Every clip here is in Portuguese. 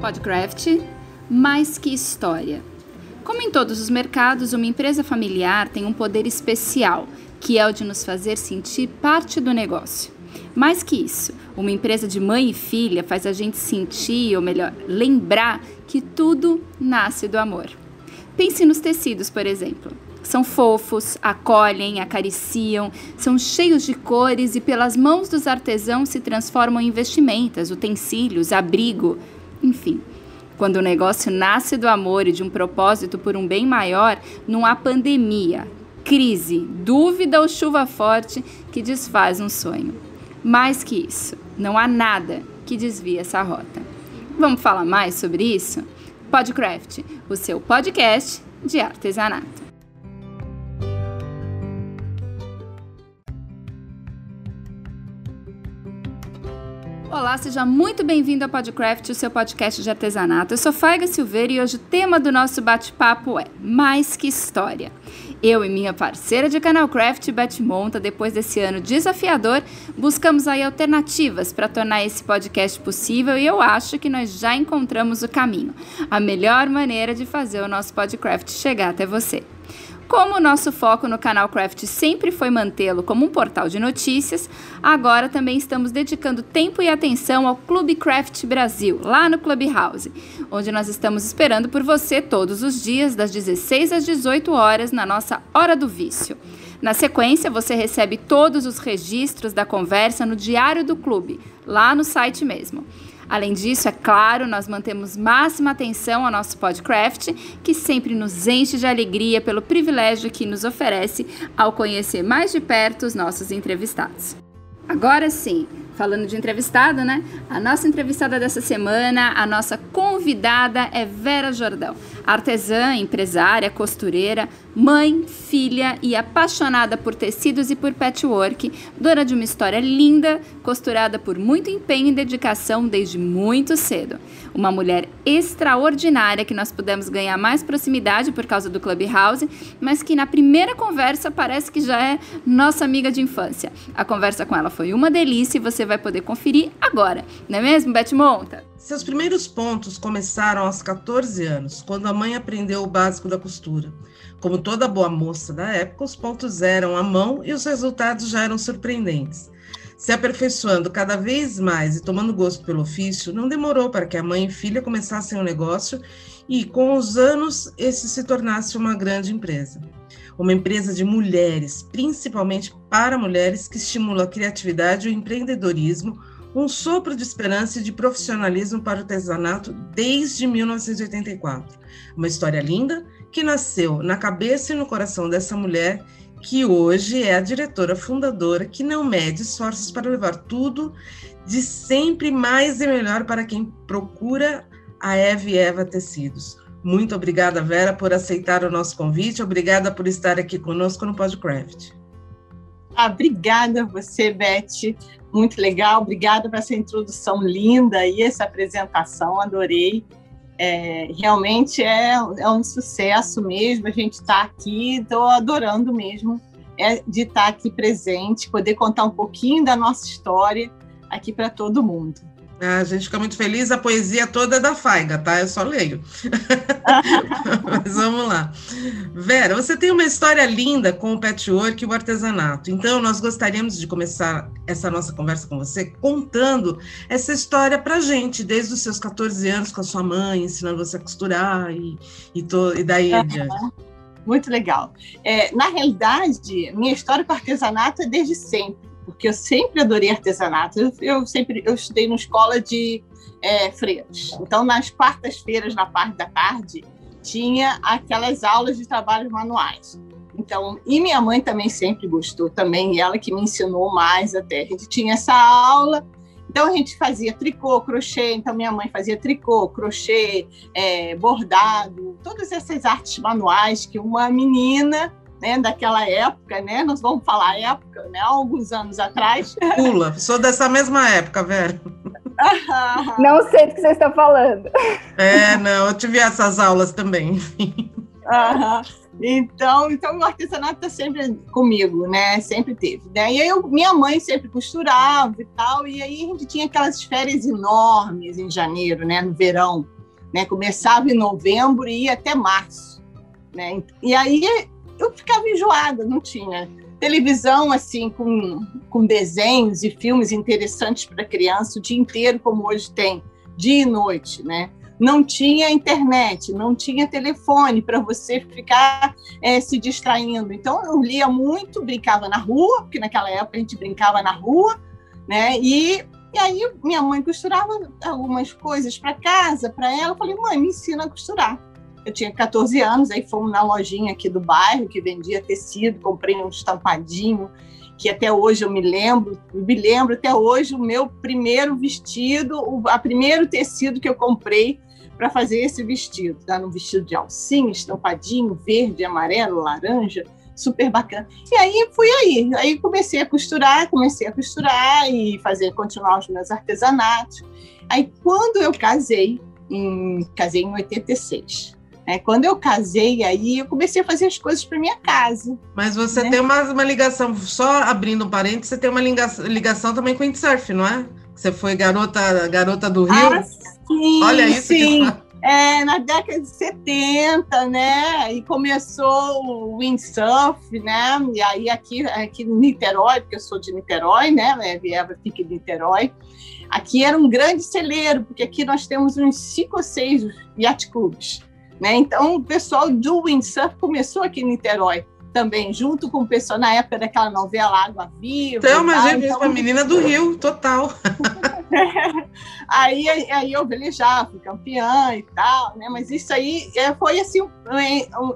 Podcraft, mais que história. Como em todos os mercados, uma empresa familiar tem um poder especial, que é o de nos fazer sentir parte do negócio. Mais que isso, uma empresa de mãe e filha faz a gente sentir, ou melhor, lembrar que tudo nasce do amor. Pense nos tecidos, por exemplo. São fofos, acolhem, acariciam, são cheios de cores e pelas mãos dos artesãos se transformam em vestimentas, utensílios, abrigo, enfim. Quando o negócio nasce do amor e de um propósito por um bem maior, não há pandemia, crise, dúvida ou chuva forte que desfaz um sonho. Mais que isso, não há nada que desvie essa rota. Vamos falar mais sobre isso? Podcraft, o seu podcast de artesanato. Olá, seja muito bem-vindo ao Podcraft, o seu podcast de artesanato. Eu sou Faiga Silveira e hoje o tema do nosso bate-papo é Mais que História. Eu e minha parceira de canal Craft, Beth Monta, depois desse ano desafiador, buscamos aí alternativas para tornar esse podcast possível e eu acho que nós já encontramos o caminho, a melhor maneira de fazer o nosso Podcraft chegar até você. Como o nosso foco no canal Craft sempre foi mantê-lo como um portal de notícias, agora também estamos dedicando tempo e atenção ao Clube Craft Brasil, lá no Clubhouse, onde nós estamos esperando por você todos os dias, das 16 às 18 horas, na nossa Hora do Vício. Na sequência, você recebe todos os registros da conversa no Diário do Clube, lá no site mesmo. Além disso, é claro, nós mantemos máxima atenção ao nosso podcast, que sempre nos enche de alegria pelo privilégio que nos oferece ao conhecer mais de perto os nossos entrevistados. Agora sim, falando de entrevistada, né? A nossa entrevistada dessa semana, a nossa convidada é Vera Jordão, artesã, empresária, costureira, mãe, filha e apaixonada por tecidos e por patchwork, dona de uma história linda, costurada por muito empenho e dedicação desde muito cedo. Uma mulher extraordinária que nós pudemos ganhar mais proximidade por causa do Clubhouse, mas que na primeira conversa parece que já é nossa amiga de infância. A conversa com ela foi uma delícia e você vai poder conferir agora, não é mesmo, Beth Monta? Seus primeiros pontos começaram aos 14 anos, quando a mãe aprendeu o básico da costura. Como toda boa moça da época, os pontos eram à mão e os resultados já eram surpreendentes. Se aperfeiçoando cada vez mais e tomando gosto pelo ofício, não demorou para que a mãe e filha começassem o um negócio e, com os anos, esse se tornasse uma grande empresa. Uma empresa de mulheres, principalmente para mulheres, que estimula a criatividade e o empreendedorismo, um sopro de esperança e de profissionalismo para o artesanato desde 1984. Uma história linda que nasceu na cabeça e no coração dessa mulher que hoje é a diretora fundadora que não mede esforços para levar tudo de sempre mais e melhor para quem procura a Eve Eva Tecidos. Muito obrigada, Vera, por aceitar o nosso convite. Obrigada por estar aqui conosco no Podcraft. Ah, obrigada a você, Beth. Muito legal. Obrigada por essa introdução linda e essa apresentação. Adorei. É, realmente é, é um sucesso mesmo. A gente está aqui, estou adorando mesmo é, de estar tá aqui presente, poder contar um pouquinho da nossa história aqui para todo mundo. A gente fica muito feliz, a poesia toda é da Faiga, tá? Eu só leio. Mas vamos lá. Vera, você tem uma história linda com o patchwork e o artesanato. Então, nós gostaríamos de começar essa nossa conversa com você contando essa história pra gente, desde os seus 14 anos com a sua mãe, ensinando você a costurar e, e, to, e daí uhum. adiante. Muito legal. É, na realidade, minha história com artesanato é desde sempre porque eu sempre adorei artesanato. Eu, eu sempre eu estudei numa escola de é, freiras. Então, nas quartas-feiras, na parte da tarde, tinha aquelas aulas de trabalhos manuais. Então, e minha mãe também sempre gostou, também ela que me ensinou mais até. A gente tinha essa aula, então a gente fazia tricô, crochê. Então minha mãe fazia tricô, crochê, é, bordado, todas essas artes manuais que uma menina né, daquela época, né? Nós vamos falar época, né? Alguns anos atrás. Pula, sou dessa mesma época, Vera. não sei do que você está falando. É, não, eu tive essas aulas também. Uhum. Então, então o artesanato está sempre comigo, né? Sempre teve. Né? E aí eu, minha mãe sempre costurava e tal, e aí a gente tinha aquelas férias enormes em janeiro, né? No verão, né? Começava em novembro e ia até março, né? E aí eu ficava enjoada, não tinha televisão assim com, com desenhos e filmes interessantes para criança o dia inteiro, como hoje tem, dia e noite, né? não tinha internet, não tinha telefone para você ficar é, se distraindo. Então eu lia muito, brincava na rua, porque naquela época a gente brincava na rua, né? E, e aí minha mãe costurava algumas coisas para casa, para ela. Eu falei, mãe, me ensina a costurar. Eu tinha 14 anos, aí fomos na lojinha aqui do bairro que vendia tecido, comprei um estampadinho que até hoje eu me lembro, me lembro até hoje o meu primeiro vestido, o a primeiro tecido que eu comprei para fazer esse vestido. Tá no vestido de alcinha, estampadinho, verde, amarelo, laranja, super bacana. E aí fui aí, aí comecei a costurar, comecei a costurar e fazer continuar os meus artesanatos. Aí quando eu casei, em, casei em 86. É, quando eu casei, aí eu comecei a fazer as coisas para minha casa. Mas você né? tem uma, uma ligação, só abrindo um parênteses, você tem uma ligação, ligação também com o windsurf, não é? Você foi garota, garota do Rio? Ah, sim, Olha isso. Sim. É, na década de 70, né? E começou o windsurf, né? E aí aqui, aqui no Niterói, porque eu sou de Niterói, né? Vieva fica em Niterói. Aqui era um grande celeiro, porque aqui nós temos uns cinco ou seis yacht clubes. Né? Então, o pessoal do windsurf começou aqui em Niterói também, junto com o pessoal na época daquela novela Água Viva. Então, mas é mesmo, a menina do Rio, total. aí, aí eu velejava, fui campeã e tal, né? Mas isso aí é, foi assim,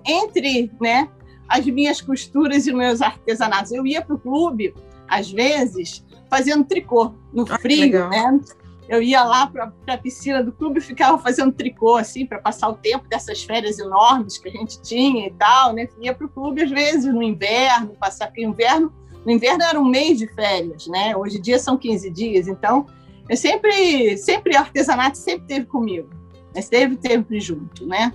entre né, as minhas costuras e meus artesanatos. Eu ia para o clube, às vezes, fazendo tricô no ah, frio, né? Eu ia lá para a piscina do clube e ficava fazendo tricô, assim, para passar o tempo dessas férias enormes que a gente tinha e tal, né? Ia para o clube, às vezes, no inverno, passar porque inverno, no inverno era um mês de férias, né? Hoje em dia são 15 dias, então eu sempre, sempre, artesanato sempre teve comigo, esteve sempre junto, né?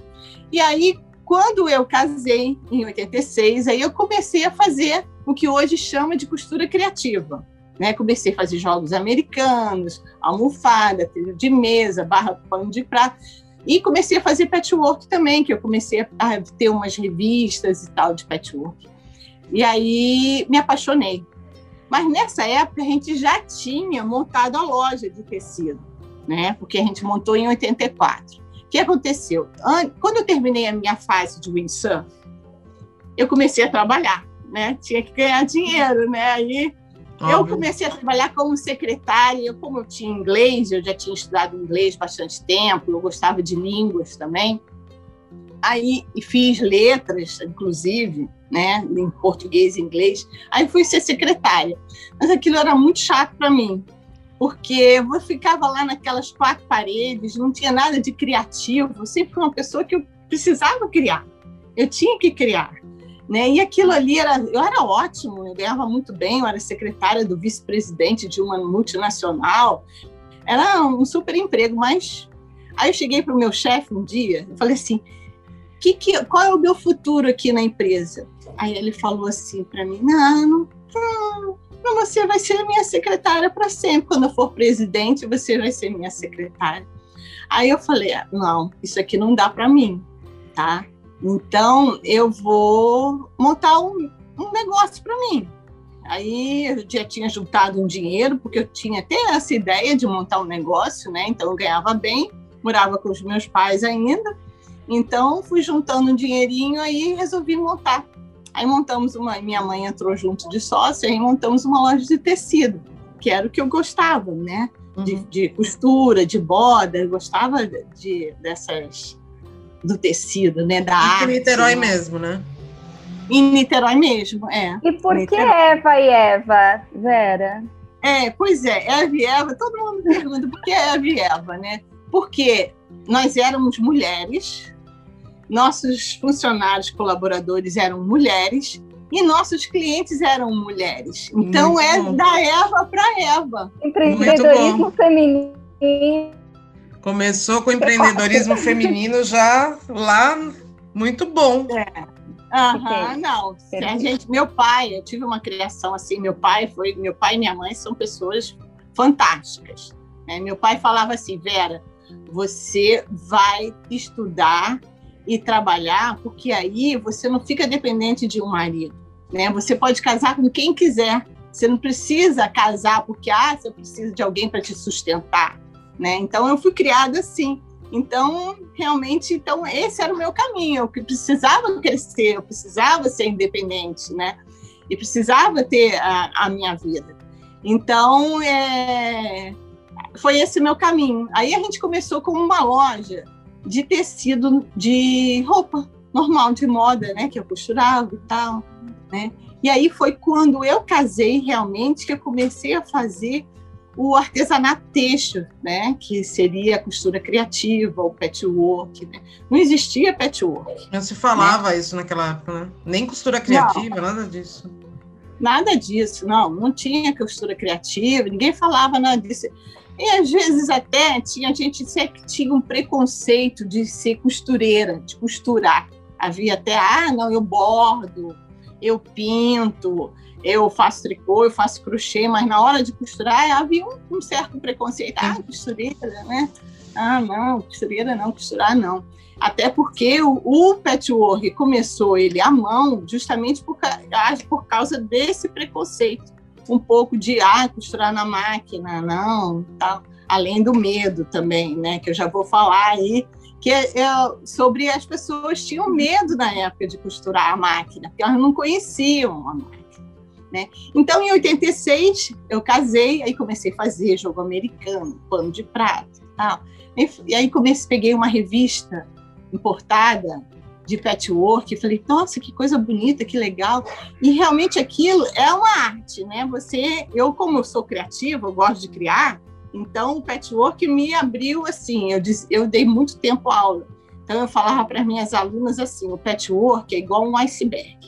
E aí, quando eu casei, em 86, aí eu comecei a fazer o que hoje chama de costura criativa, né? Comecei a fazer jogos americanos, almofada, de mesa, barra pano de prata. E comecei a fazer patchwork também, que eu comecei a ter umas revistas e tal de patchwork. E aí me apaixonei. Mas nessa época a gente já tinha montado a loja de tecido, né? Porque a gente montou em 84. O que aconteceu? Quando eu terminei a minha fase de windsurf, eu comecei a trabalhar, né? Tinha que ganhar dinheiro, né? Aí eu comecei a trabalhar como secretária, como eu tinha inglês, eu já tinha estudado inglês bastante tempo, eu gostava de línguas também. Aí fiz letras, inclusive, né, em português e inglês. Aí fui ser secretária. Mas aquilo era muito chato para mim, porque eu ficava lá naquelas quatro paredes, não tinha nada de criativo. Eu sempre fui uma pessoa que eu precisava criar. Eu tinha que criar. Né? E aquilo ali era, eu era ótimo, eu ganhava muito bem, eu era secretária do vice-presidente de uma multinacional, era um super emprego, mas aí eu cheguei para o meu chefe um dia, eu falei assim, que, que, qual é o meu futuro aqui na empresa? Aí ele falou assim para mim, não, não, não, você vai ser minha secretária para sempre, quando eu for presidente, você vai ser minha secretária. Aí eu falei, não, isso aqui não dá para mim, tá? Então, eu vou montar um, um negócio para mim. Aí eu já tinha juntado um dinheiro, porque eu tinha até essa ideia de montar um negócio, né? Então eu ganhava bem, morava com os meus pais ainda. Então fui juntando um dinheirinho aí resolvi montar. Aí montamos uma, minha mãe entrou junto de sócio, aí montamos uma loja de tecido, que era o que eu gostava, né? De, uhum. de costura, de boda, eu gostava de, dessas do tecido, né? Da e arte. Em Niterói né? mesmo, né? Em Niterói mesmo, é. E por que Eva e Eva, Vera? É, pois é, Eva e Eva, todo mundo pergunta por que Eva e Eva, né? Porque nós éramos mulheres, nossos funcionários, colaboradores eram mulheres, e nossos clientes eram mulheres. Então Muito é bom. da Eva para Eva. Empreendedorismo feminino Começou com empreendedorismo feminino já lá, muito bom. É. Aham, não. A gente, meu pai, eu tive uma criação assim. Meu pai foi, meu pai e minha mãe são pessoas fantásticas. Né? Meu pai falava assim, Vera, você vai estudar e trabalhar, porque aí você não fica dependente de um marido, né? Você pode casar com quem quiser. Você não precisa casar porque ah, você precisa de alguém para te sustentar, né? Então eu fui criada assim. Então, realmente, então esse era o meu caminho. Eu precisava crescer, eu precisava ser independente, né? E precisava ter a, a minha vida. Então, é, foi esse meu caminho. Aí a gente começou com uma loja de tecido de roupa normal, de moda, né? Que eu costurava e tal, né? E aí foi quando eu casei realmente que eu comecei a fazer o artesanato têxtil, né, que seria a costura criativa, o patchwork. Né? Não existia patchwork. Não se falava né? isso naquela época, né? Nem costura criativa, não, nada disso. Nada disso, não. Não tinha costura criativa, ninguém falava nada disso. E às vezes até tinha, a gente sempre tinha um preconceito de ser costureira, de costurar. Havia até, ah, não, eu bordo, eu pinto, eu faço tricô, eu faço crochê, mas na hora de costurar havia um, um certo preconceito. Ah, costureira, né? Ah, não, costureira não, costurar não. Até porque o, o patchwork começou ele à mão justamente por, por causa desse preconceito. Um pouco de, ah, costurar na máquina, não, tal. Além do medo também, né? Que eu já vou falar aí que é, é, sobre as pessoas tinham medo na época de costurar a máquina, porque elas não conheciam a máquina. Né? Então, em 86, eu casei, aí comecei a fazer jogo americano, pano de prata e tal. E aí comecei, peguei uma revista importada de patchwork falei, nossa, que coisa bonita, que legal. E realmente aquilo é uma arte, né? Você, eu como sou criativa, eu gosto de criar, então o patchwork me abriu assim, eu, eu dei muito tempo aula. Então eu falava para minhas alunas assim, o patchwork é igual um iceberg.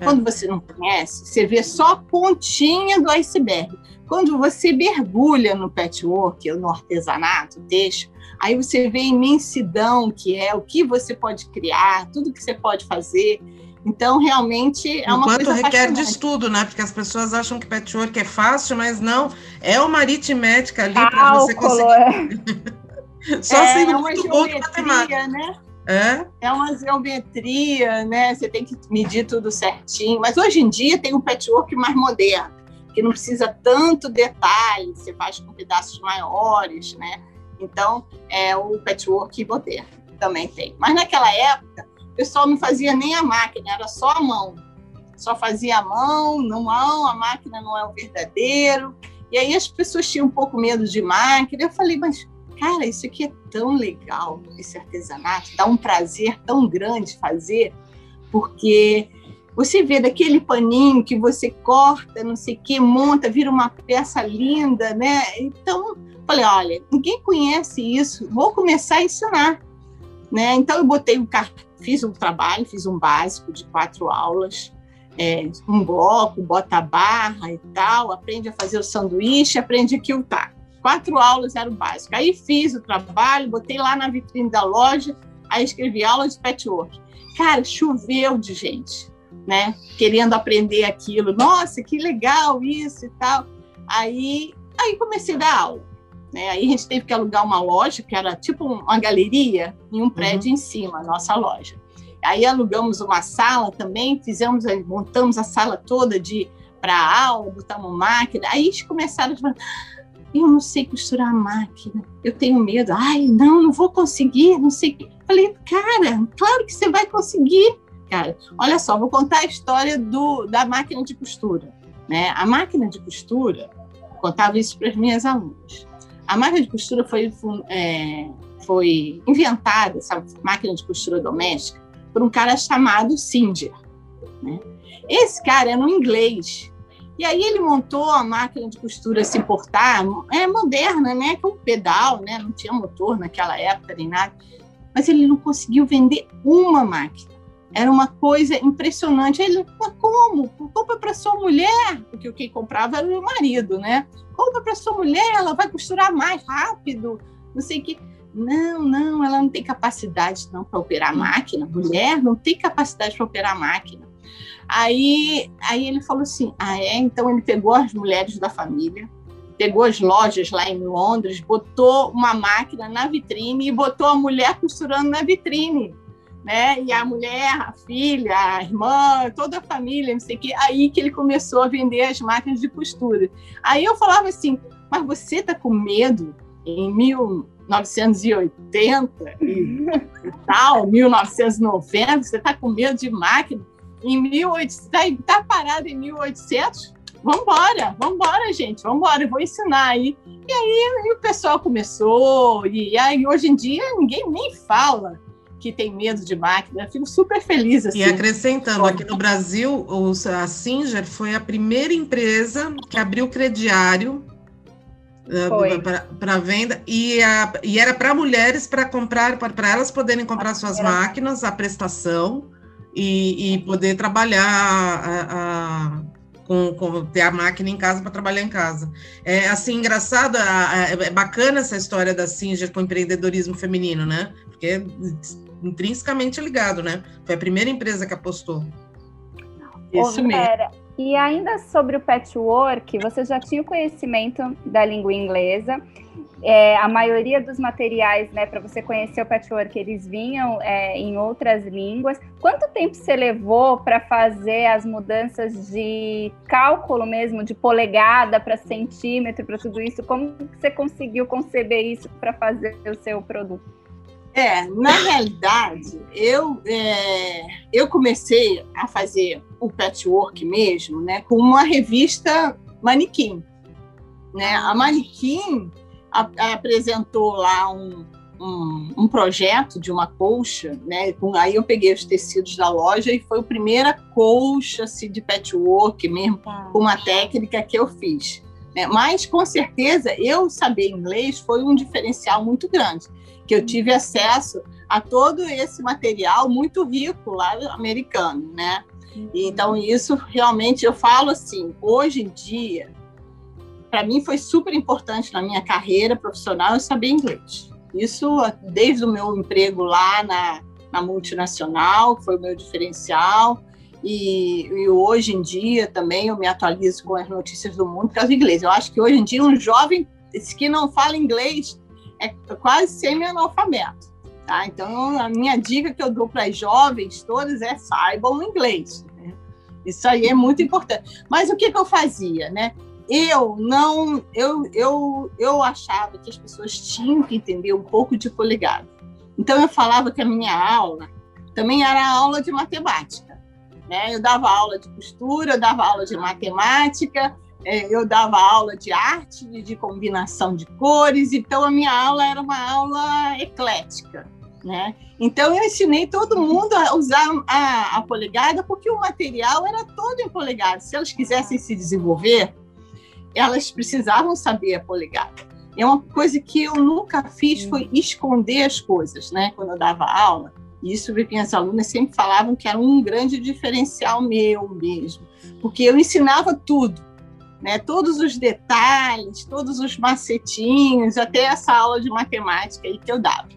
É. Quando você não conhece, você vê só a pontinha do iceberg. Quando você mergulha no patchwork, no artesanato, texto, aí você vê a imensidão que é, o que você pode criar, tudo que você pode fazer. Então, realmente é uma Enquanto coisa requer de estudo, né? Porque as pessoas acham que patchwork é fácil, mas não. É uma aritmética ali para você conseguir. É. Só é, sendo é muito bom de matemática. Né? É? é uma geometria, né? Você tem que medir tudo certinho. Mas hoje em dia tem um patchwork mais moderno, que não precisa tanto detalhe, você faz com pedaços maiores, né? Então, é o patchwork moderno também tem. Mas naquela época, o pessoal não fazia nem a máquina, era só a mão. Só fazia a mão, não a máquina não é o verdadeiro. E aí as pessoas tinham um pouco medo de máquina. Eu falei, mas cara, isso aqui é tão legal, esse artesanato, dá um prazer tão grande fazer, porque você vê daquele paninho que você corta, não sei o que, monta, vira uma peça linda, né? Então, falei, olha, ninguém conhece isso, vou começar a ensinar, né? Então, eu botei um fiz um trabalho, fiz um básico de quatro aulas, é, um bloco, bota a barra e tal, aprende a fazer o sanduíche, aprende a quiltar quatro aulas era o básico. Aí fiz o trabalho, botei lá na vitrine da loja, aí escrevi aula de patchwork. Cara, choveu de gente, né? Querendo aprender aquilo. Nossa, que legal isso e tal. Aí, aí comecei a dar aula. Né? Aí a gente teve que alugar uma loja, que era tipo uma galeria, em um prédio uhum. em cima, a nossa loja. Aí alugamos uma sala também, fizemos, montamos a sala toda de para aula, botamos máquina. Aí eles começaram a falar, eu não sei costurar a máquina, eu tenho medo, ai, não, não vou conseguir, não sei. Falei, cara, claro que você vai conseguir, cara. Olha só, vou contar a história do, da máquina de costura. Né? A máquina de costura, contava isso para as minhas alunas. A máquina de costura foi, é, foi inventada, essa máquina de costura doméstica, por um cara chamado Singer. Né? Esse cara era um inglês e aí ele montou a máquina de costura se portar, é moderna, né? Com pedal, né? Não tinha motor naquela época nem nada. Mas ele não conseguiu vender uma máquina. Era uma coisa impressionante. Ele, mas como? Compra para sua mulher, porque quem comprava era o meu marido, né? Compra para sua mulher, ela vai costurar mais rápido, não sei o que. não, não, ela não tem capacidade não para operar máquina. Mulher não tem capacidade para operar máquina. Aí, aí ele falou assim: ah, é? Então ele pegou as mulheres da família, pegou as lojas lá em Londres, botou uma máquina na vitrine e botou a mulher costurando na vitrine. Né? E a mulher, a filha, a irmã, toda a família, não sei o quê. Aí que ele começou a vender as máquinas de costura. Aí eu falava assim: mas você tá com medo em 1980 e, tal, 1990, você tá com medo de máquina? Em 1800, tá, tá parado em 1800? Vambora, vambora, gente, vambora, eu vou ensinar aí. E aí e o pessoal começou, e aí hoje em dia ninguém nem fala que tem medo de máquina. Eu fico super feliz assim. E acrescentando, aqui no Brasil, a Singer foi a primeira empresa que abriu crediário uh, para venda e, a, e era para mulheres para comprar, para elas poderem comprar suas máquinas, a prestação e, e poder trabalhar a, a com, com, ter a máquina em casa para trabalhar em casa. É assim, engraçado, é bacana essa história da Singer com empreendedorismo feminino, né? Porque é intrinsecamente ligado, né? Foi a primeira empresa que apostou. Isso mesmo. E ainda sobre o patchwork, você já tinha o conhecimento da língua inglesa. É, a maioria dos materiais, né, para você conhecer o patchwork, eles vinham é, em outras línguas. Quanto tempo você levou para fazer as mudanças de cálculo mesmo, de polegada para centímetro, para tudo isso? Como você conseguiu conceber isso para fazer o seu produto? É, na realidade, eu, é, eu comecei a fazer o patchwork mesmo, né, com uma revista Manequim. Né? A Manequim a, apresentou lá um, um, um, projeto de uma colcha, né? Aí eu peguei os tecidos da loja e foi a primeira colcha assim, de patchwork mesmo, tá. com uma técnica que eu fiz. Né? Mas, com certeza, eu saber inglês foi um diferencial muito grande que eu tive acesso a todo esse material muito rico lá americano, né? Então isso realmente eu falo assim, hoje em dia, para mim foi super importante na minha carreira profissional eu saber inglês. Isso desde o meu emprego lá na, na multinacional, foi o meu diferencial. E, e, hoje em dia também eu me atualizo com as notícias do mundo por causa do inglês. Eu acho que hoje em dia um jovem que não fala inglês é quase semi-analfabeto. Tá? Então, a minha dica que eu dou para as jovens todas é saibam inglês. Né? Isso aí é muito importante. Mas o que, que eu fazia? Né? Eu não, eu, eu, eu achava que as pessoas tinham que entender um pouco de poligado. Então, eu falava que a minha aula também era aula de matemática. Né? Eu dava aula de costura, eu dava aula de matemática, é, eu dava aula de arte, de combinação de cores, então a minha aula era uma aula eclética. Né? Então eu ensinei todo mundo a usar a, a polegada porque o material era todo em polegada. Se elas quisessem se desenvolver, elas precisavam saber a polegada. É uma coisa que eu nunca fiz foi esconder as coisas, né? Quando eu dava aula, isso minhas alunas sempre falavam que era um grande diferencial meu mesmo, porque eu ensinava tudo né? Todos os detalhes, todos os macetinhos, até essa aula de matemática aí que eu dava.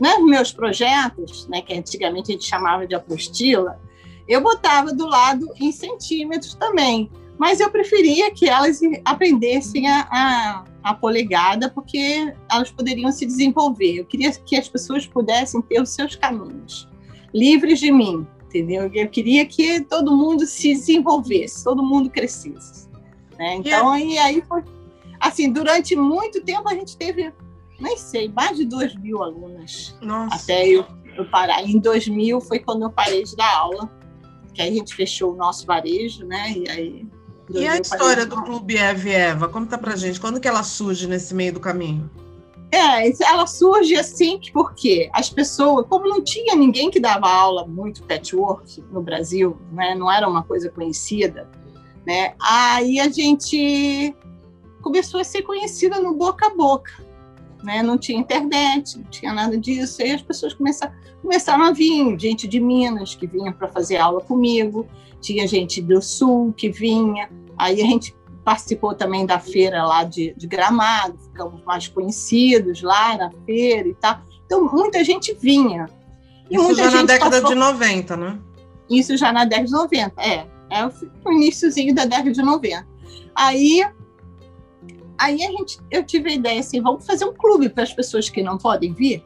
Nos meus projetos, né, que antigamente a gente chamava de apostila, eu botava do lado em centímetros também, mas eu preferia que elas aprendessem a, a, a polegada, porque elas poderiam se desenvolver. Eu queria que as pessoas pudessem ter os seus caminhos, livres de mim, entendeu? Eu queria que todo mundo se desenvolvesse, todo mundo crescesse. Né? Então, e aí foi. Assim, durante muito tempo a gente teve, nem sei, mais de duas mil alunas. Nossa. Até eu, eu parar. Em 2000 foi quando eu parei de dar aula, que aí a gente fechou o nosso varejo, né? E aí. E a história do Clube Eve Eva? Conta pra gente, quando que ela surge nesse meio do caminho? É, ela surge assim porque as pessoas, como não tinha ninguém que dava aula muito patchwork no Brasil, né, não era uma coisa conhecida, né? Aí a gente começou a ser conhecida no boca a boca. Né? Não tinha internet, não tinha nada disso. Aí as pessoas começaram, começaram a vir, gente de Minas que vinha para fazer aula comigo, tinha gente do Sul que vinha. Aí a gente participou também da feira lá de, de Gramado, ficamos mais conhecidos lá na feira e tal. Então, muita gente vinha. E Isso já na década passou... de 90, né? Isso já na década de 90, é. É o iníciozinho da década de 90. Aí, aí a gente, eu tive a ideia assim, vamos fazer um clube para as pessoas que não podem vir?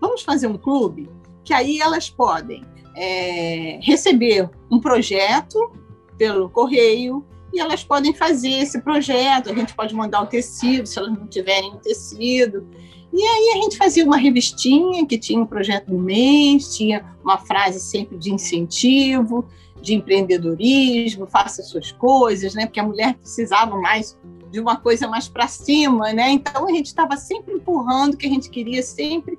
Vamos fazer um clube que aí elas podem é, receber um projeto pelo correio e elas podem fazer esse projeto. A gente pode mandar o tecido, se elas não tiverem o tecido. E aí a gente fazia uma revistinha que tinha um projeto do mês, tinha uma frase sempre de incentivo, de empreendedorismo, faça suas coisas, né? Porque a mulher precisava mais de uma coisa mais para cima, né? Então a gente estava sempre empurrando que a gente queria sempre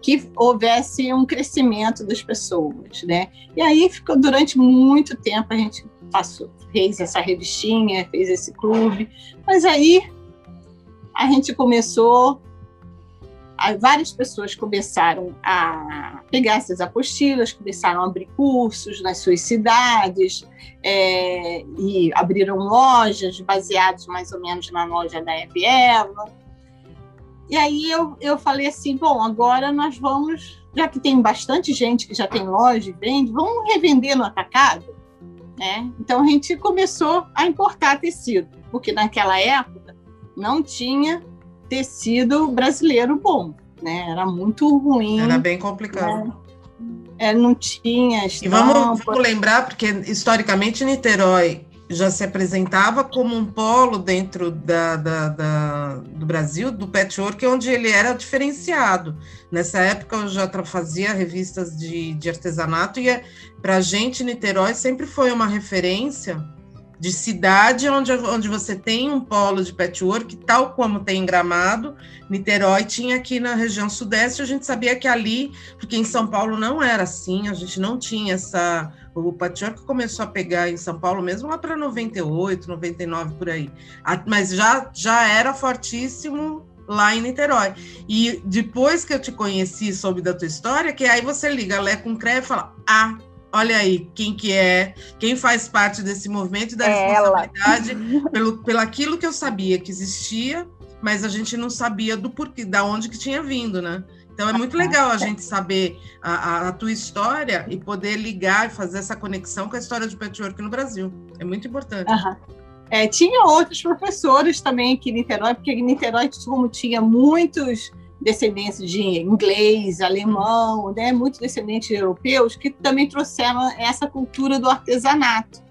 que houvesse um crescimento das pessoas, né? E aí ficou durante muito tempo a gente passou, fez essa revistinha, fez esse clube, mas aí a gente começou várias pessoas começaram a pegar essas apostilas, começaram a abrir cursos nas suas cidades é, e abriram lojas baseadas mais ou menos na loja da Eviela. E aí eu, eu falei assim, bom, agora nós vamos, já que tem bastante gente que já tem loja e vende, vamos revender no atacado? Né? Então a gente começou a importar tecido, porque naquela época não tinha tecido brasileiro bom, né? Era muito ruim. Era bem complicado. Né? É, não tinha. E vamos, vamos lembrar, porque historicamente Niterói já se apresentava como um polo dentro da, da, da, do Brasil, do patchwork, onde ele era diferenciado. Nessa época eu já fazia revistas de, de artesanato e é, para a gente Niterói sempre foi uma referência de cidade onde, onde você tem um polo de patchwork, tal como tem em Gramado, Niterói tinha aqui na região sudeste, a gente sabia que ali, porque em São Paulo não era assim, a gente não tinha essa o patchwork começou a pegar em São Paulo mesmo lá para 98, 99 por aí. Mas já já era fortíssimo lá em Niterói. E depois que eu te conheci, soube da tua história, que aí você liga Lé com CRE e fala: "Ah, olha aí quem que é, quem faz parte desse movimento e da é responsabilidade pelo, pelo aquilo que eu sabia que existia, mas a gente não sabia do porquê, da onde que tinha vindo, né? Então é muito legal a gente saber a, a, a, tua história e poder ligar e fazer essa conexão com a história de patchwork no Brasil. É muito importante. Uhum. É, tinha outros professores também aqui em Niterói, porque em Niterói, como tinha muitos descendentes de inglês, alemão, né, muitos descendentes europeus que também trouxeram essa cultura do artesanato,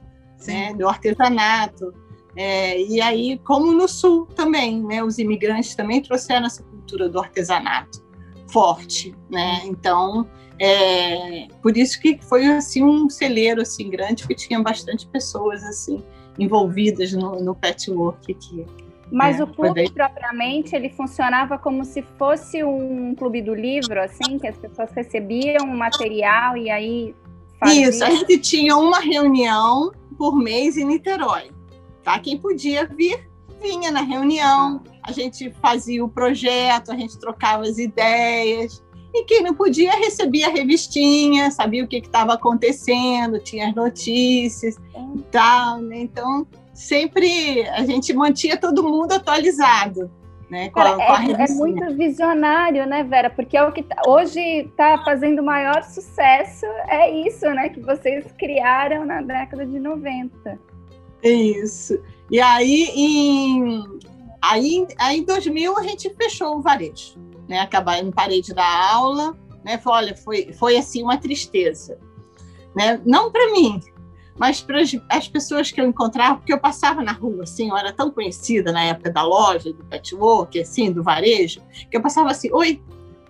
né, do artesanato. É, e aí, como no Sul também, né, os imigrantes também trouxeram essa cultura do artesanato forte, né? Então, é, por isso que foi assim um celeiro assim grande, que tinha bastante pessoas assim envolvidas no, no patchwork aqui. Mas é, o clube daí... propriamente ele funcionava como se fosse um clube do livro, assim, que as pessoas recebiam o material e aí faziam... Isso, a gente tinha uma reunião por mês em Niterói, tá? Quem podia vir vinha na reunião, a gente fazia o projeto, a gente trocava as ideias. E quem não podia recebia a revistinha, sabia o que estava acontecendo, tinha as notícias e tal. Né? Então, sempre a gente mantinha todo mundo atualizado. Né, Cara, a, é, é, muito visionário, né, Vera? Porque é o que tá, hoje está fazendo maior sucesso, é isso, né? Que vocês criaram na década de 90. Isso. E aí, em, aí, aí, em 2000, a gente fechou o varejo. Né? Acabar, não parei de dar aula. Né? Foi, olha, foi, foi assim uma tristeza. Né? Não para mim, mas para as pessoas que eu encontrava, porque eu passava na rua, assim, eu era tão conhecida na época da loja, do patchwork, assim, do varejo, que eu passava assim, oi,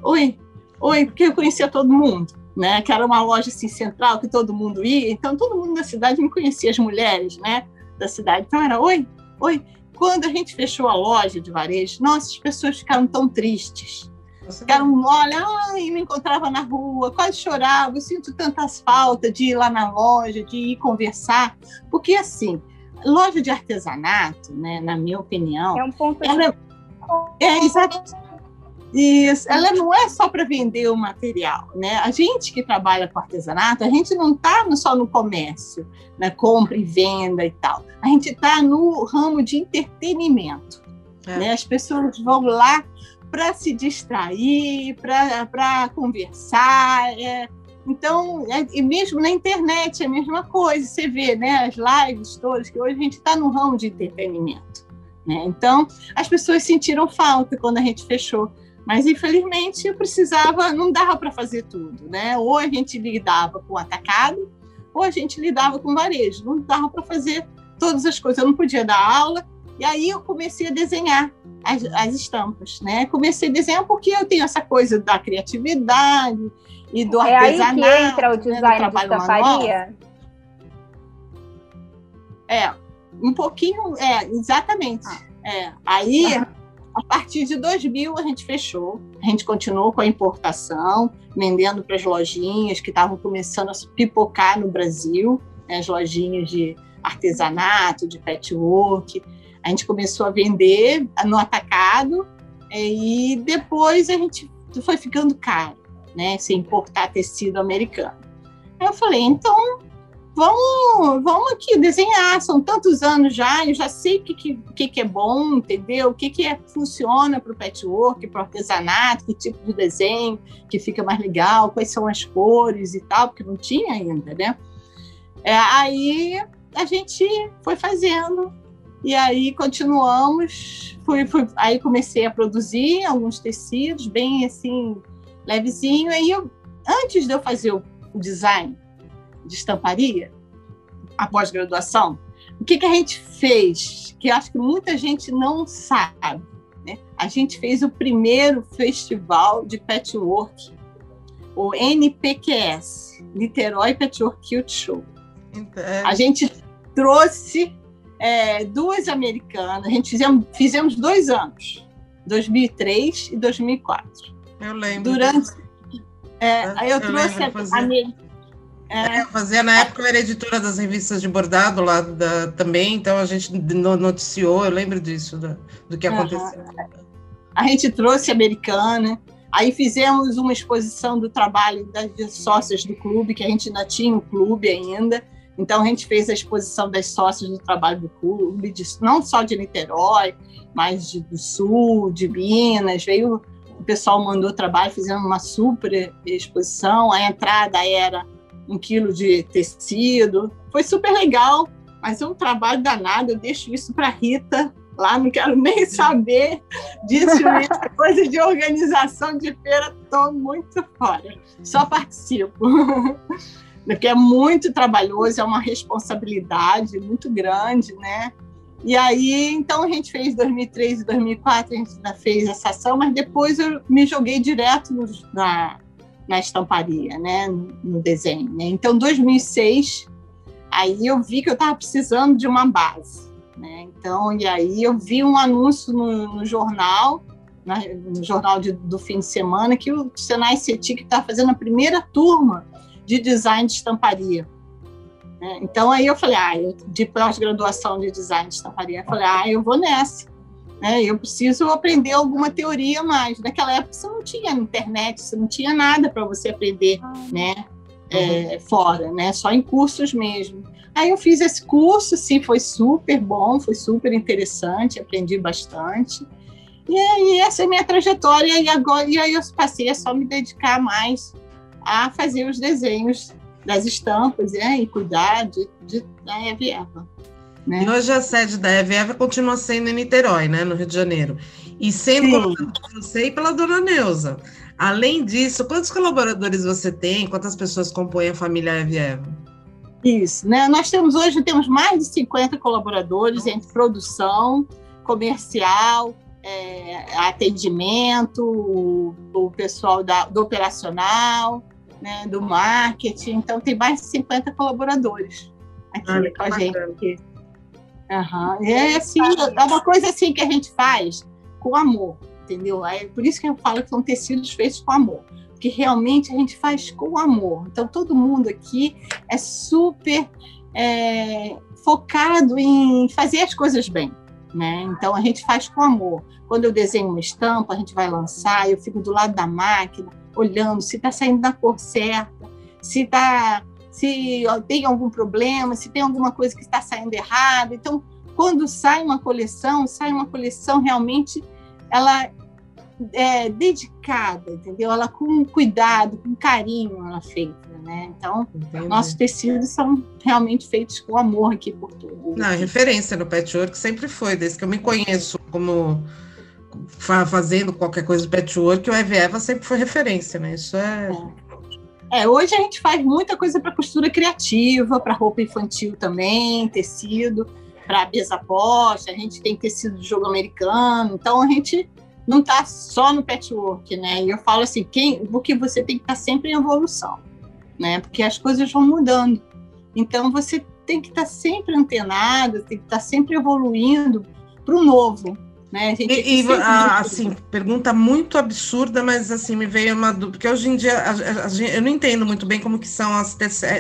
oi, oi, porque eu conhecia todo mundo, né? Que era uma loja assim central que todo mundo ia, então todo mundo na cidade me conhecia, as mulheres, né? da cidade. Então era, oi, oi. Quando a gente fechou a loja de varejo, nossa, as pessoas ficaram tão tristes. Ficaram, olha, ai, me encontrava na rua, quase chorava, eu sinto tantas faltas de ir lá na loja, de ir conversar. Porque, assim, loja de artesanato, né, na minha opinião... É um ponto... Ela, é, exato, Isso, ela não é só para vender o material, né? A gente que trabalha com artesanato, a gente não está só no comércio, na compra e venda e tal. A gente está no ramo de entretenimento. É. Né? As pessoas vão lá para se distrair, para conversar. É. Então, é, e mesmo na internet é a mesma coisa. Você vê né, as lives todas, que hoje a gente está no ramo de entretenimento. Né? Então, as pessoas sentiram falta quando a gente fechou mas, infelizmente, eu precisava, não dava para fazer tudo, né? Ou a gente lidava com atacado, ou a gente lidava com varejo. Não dava para fazer todas as coisas. Eu não podia dar aula. E aí eu comecei a desenhar as, as estampas, né? Comecei a desenhar porque eu tenho essa coisa da criatividade e do é artesanato. É aí que entra o né, design né, de estamparia? É, um pouquinho, é, exatamente. Ah. É, aí... A partir de 2000 a gente fechou, a gente continuou com a importação, vendendo para as lojinhas que estavam começando a pipocar no Brasil, né, as lojinhas de artesanato, de patchwork. A gente começou a vender no atacado e depois a gente foi ficando caro, né, se importar tecido americano. Aí eu falei, então vamos, vamos aqui desenhar. São tantos anos já, eu já sei o que, que, que é bom, entendeu? O que, que é, funciona para o patchwork, para o artesanato, que tipo de desenho que fica mais legal, quais são as cores e tal, porque não tinha ainda, né? É, aí a gente foi fazendo e aí continuamos. Fui, fui, aí comecei a produzir alguns tecidos bem assim levezinho. Aí eu, antes de eu fazer o, design de estamparia, a pós-graduação, o que, que a gente fez? Que acho que muita gente não sabe. Né? A gente fez o primeiro festival de patchwork, o NPQS, Niterói Patchwork Cute Show. Então, é. A gente trouxe é, duas americanas, a gente fizemos, fizemos dois anos, 2003 e 2004. Eu lembro. Durante. É, aí eu, eu trouxe a, a, é. é, fazia na época eu era editora das revistas de bordado lá da, também, então a gente noticiou, eu lembro disso, do, do que aconteceu. Uhum. A gente trouxe americana, aí fizemos uma exposição do trabalho das sócias do clube, que a gente ainda tinha o clube ainda, então a gente fez a exposição das sócias do trabalho do clube, de, não só de Niterói, mas de, do Sul, de Minas, veio o pessoal mandou trabalho, fizemos uma super exposição, a entrada era um quilo de tecido. Foi super legal, mas é um trabalho danado. Eu deixo isso para Rita lá, não quero nem saber disso. coisa de organização de feira, estou muito fora. Só participo. Porque é muito trabalhoso, é uma responsabilidade muito grande, né? E aí, então a gente fez 2003 e 2004, a gente ainda fez essa ação, mas depois eu me joguei direto no, na, na estamparia, né, no desenho. Né? Então, 2006, aí eu vi que eu estava precisando de uma base. Né? Então, e aí eu vi um anúncio no, no jornal, na, no jornal de, do fim de semana, que o Senai CETIC estava fazendo a primeira turma de design de estamparia. Né? Então, aí eu falei, ah, eu, de pós-graduação de design de estamparia, eu falei, ah, eu vou nessa né? Eu preciso aprender alguma teoria mais. Naquela época você não tinha internet, você não tinha nada para você aprender, ah. né? É, fora, né? Só em cursos mesmo. Aí eu fiz esse curso, sim, foi super bom, foi super interessante, aprendi bastante. E aí essa é a minha trajetória e agora e aí eu passei a só me dedicar mais a fazer os desenhos das estampas né? e cuidar de, de da Eva Eva. Né? E hoje a sede da EVEVA continua sendo em Niterói, né, no Rio de Janeiro. E sendo colocada por você e pela dona Neuza. Além disso, quantos colaboradores você tem? Quantas pessoas compõem a família EVEVA? Isso, né? Nós temos hoje temos mais de 50 colaboradores entre produção, comercial, é, atendimento, o, o pessoal da, do operacional, né, do marketing. Então, tem mais de 50 colaboradores aqui ah, com a gente. Uhum. É assim, é uma coisa assim que a gente faz com amor, entendeu? É por isso que eu falo que são tecidos feitos com amor, porque realmente a gente faz com amor. Então todo mundo aqui é super é, focado em fazer as coisas bem, Né? Então a gente faz com amor. Quando eu desenho uma estampa, a gente vai lançar, eu fico do lado da máquina, olhando se está saindo da cor certa, se tá, se tem algum problema, se tem alguma coisa que está saindo errado. Então, quando sai uma coleção, sai uma coleção realmente ela é dedicada, entendeu? Ela com cuidado, com carinho, ela é feita, né? Então, Entendi. nossos tecidos são realmente feitos com amor aqui por tudo. Não, referência no patchwork sempre foi, desde que eu me conheço como fazendo qualquer coisa de patchwork, o Eve sempre foi referência, né? Isso é... é. é hoje a gente faz muita coisa para costura criativa, para roupa infantil também, tecido, para mesa posta, a gente tem tecido de jogo americano, então a gente não está só no patchwork, né? E eu falo assim, quem, porque você tem que estar tá sempre em evolução, né? Porque as coisas vão mudando. Então você tem que estar tá sempre antenado, tem que estar tá sempre evoluindo para o novo, né? e, e a, assim, pergunta muito absurda, mas assim, me veio uma dúvida, porque hoje em dia a, a, eu não entendo muito bem como que são as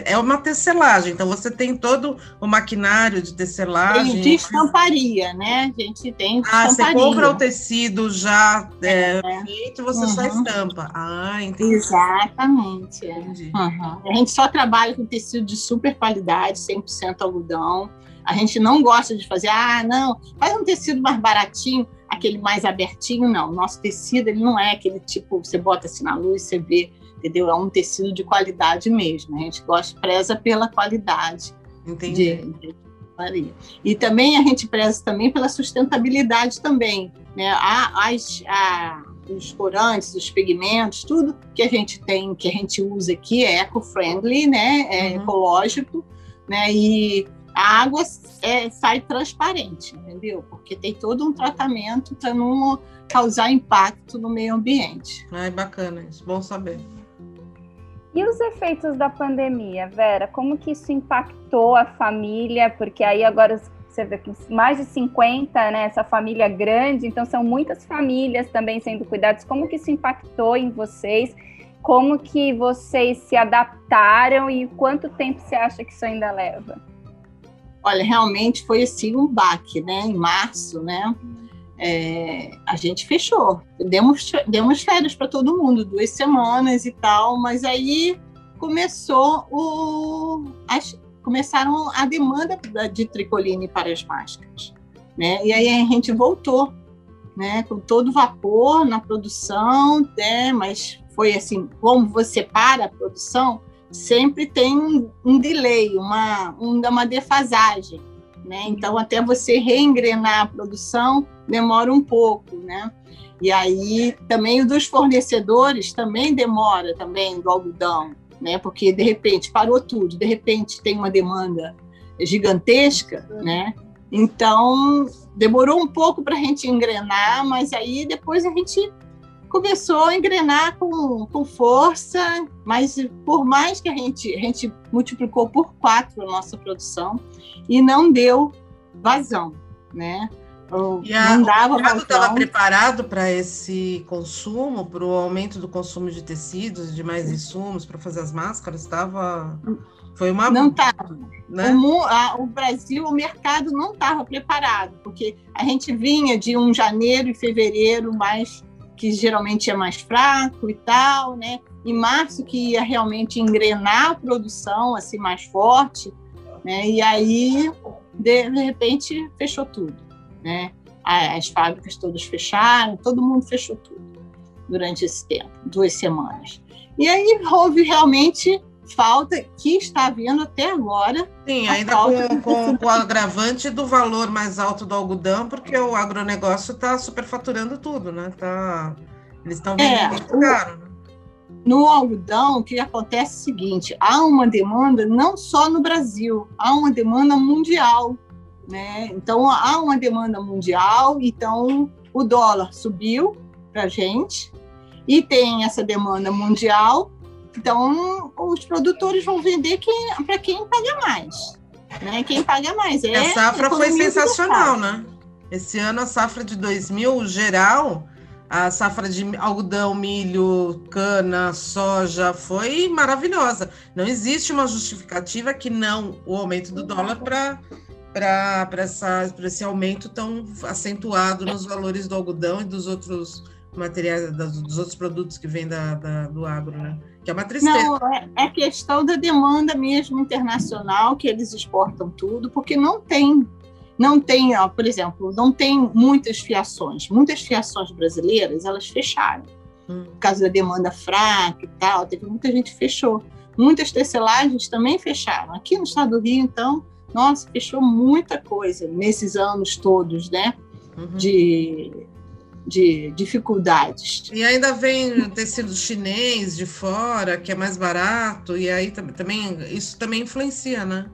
é uma tecelagem, então você tem todo o maquinário de tecelagem. Tem de estamparia, né? A gente tem de ah, estamparia. você compra o tecido já é, é. feito, você uhum. só estampa. Ah, entendi. Exatamente. É. Entendi. Uhum. A gente só trabalha com tecido de super qualidade, 100% algodão. A gente não gosta de fazer, ah, não, faz um tecido mais baratinho, aquele mais abertinho, não. Nosso tecido, ele não é aquele tipo, você bota assim na luz, você vê, entendeu? É um tecido de qualidade mesmo. A gente gosta, preza pela qualidade. Entendi. De, de e também a gente preza também pela sustentabilidade também, né? As, a, os corantes, os pigmentos, tudo que a gente tem, que a gente usa aqui é eco-friendly, né? É uhum. ecológico, né? E a água é, sai transparente, entendeu? Porque tem todo um tratamento para não causar impacto no meio ambiente. Ai, bacana isso, bom saber. E os efeitos da pandemia, Vera? Como que isso impactou a família? Porque aí agora você vê que mais de 50, né? Essa família grande, então são muitas famílias também sendo cuidadas. Como que isso impactou em vocês? Como que vocês se adaptaram e quanto tempo você acha que isso ainda leva? Olha, realmente foi assim um baque, né? Em março, né? É, a gente fechou, demos, demos férias para todo mundo, duas semanas e tal, mas aí começou o, as, começaram a demanda de tricoline para as máscaras, né? E aí a gente voltou, né? Com todo vapor na produção, né? Mas foi assim, como você para a produção, sempre tem um, um delay, uma, uma defasagem. Né? Então, até você reengrenar a produção demora um pouco, né? E aí também o dos fornecedores também demora também do algodão, né? Porque de repente parou tudo, de repente tem uma demanda gigantesca, né? Então demorou um pouco para a gente engrenar, mas aí depois a gente começou a engrenar com, com força, mas por mais que a gente, a gente multiplicou por quatro a nossa produção e não deu vazão, né? E a, não dava o mercado estava preparado para esse consumo, para o aumento do consumo de tecidos, de mais insumos para fazer as máscaras? Estava. Foi uma. Não estava. Né? O, o, Brasil, o mercado não estava preparado, porque a gente vinha de um janeiro e fevereiro mais que geralmente é mais fraco e tal, né? Em março que ia realmente engrenar a produção assim mais forte, né? E aí de, de repente fechou tudo, né? As fábricas todas fecharam, todo mundo fechou tudo durante esse tempo, duas semanas. E aí houve realmente falta que está havendo até agora. Sim, ainda com, com, com, o agravante do valor mais alto do algodão, porque o agronegócio está superfaturando tudo, né? Tá, eles estão vendendo é, muito caro. Né? No algodão, o que acontece é o seguinte: há uma demanda não só no Brasil, há uma demanda mundial. Né? Então, há uma demanda mundial, então o dólar subiu para a gente, e tem essa demanda mundial, então, os produtores vão vender para quem paga mais. Né? Quem paga mais. É a safra foi sensacional, né? Esse ano, a safra de 2000, geral, a safra de algodão, milho, cana, soja foi maravilhosa. Não existe uma justificativa que não o aumento do dólar para para esse aumento tão acentuado nos valores do algodão e dos outros materiais, dos outros produtos que vêm da, da, do agro, né? Que é uma tristeza. Não, é, é questão da demanda mesmo internacional, que eles exportam tudo, porque não tem, não tem, ó, por exemplo, não tem muitas fiações. Muitas fiações brasileiras, elas fecharam. Hum. Por causa da demanda fraca e tal, teve muita gente que fechou. Muitas tecelagens também fecharam. Aqui no estado do Rio, então, nossa, fechou muita coisa nesses anos todos, né? Uhum. De, de dificuldades. E ainda vem tecido chinês de fora, que é mais barato, e aí também isso também influencia, né?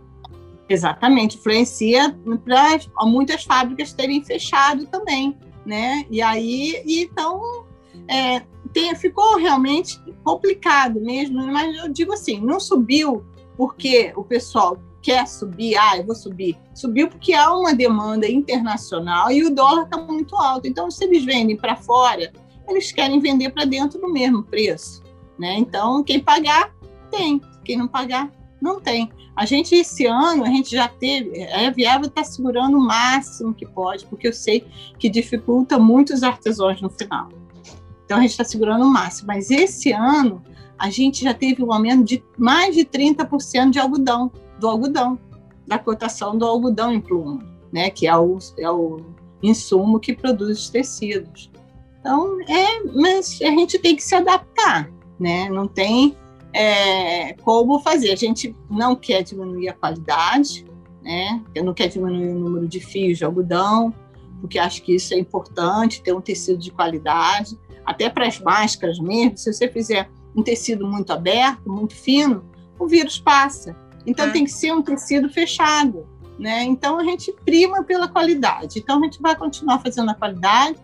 Exatamente, influencia para muitas fábricas terem fechado também, né? E aí, então, é, tem, ficou realmente complicado mesmo, mas eu digo assim, não subiu porque o pessoal quer subir, ah, eu vou subir. Subiu porque há uma demanda internacional e o dólar está muito alto. Então, se eles vendem para fora, eles querem vender para dentro do mesmo preço. Né? Então, quem pagar, tem. Quem não pagar, não tem. A gente, esse ano, a gente já teve. A Viável está segurando o máximo que pode, porque eu sei que dificulta muito os artesãos no final. Então, a gente está segurando o máximo. Mas esse ano, a gente já teve um aumento de mais de 30% de algodão do algodão, da cotação do algodão em pluma, né, que é o, é o insumo que produz os tecidos. Então, é, mas a gente tem que se adaptar, né? Não tem é, como fazer. A gente não quer diminuir a qualidade, né? Eu não quero diminuir o número de fios de algodão, porque acho que isso é importante, ter um tecido de qualidade, até para as máscaras mesmo. Se você fizer um tecido muito aberto, muito fino, o vírus passa. Então é. tem que ser um tecido fechado, né? Então a gente prima pela qualidade. Então a gente vai continuar fazendo a qualidade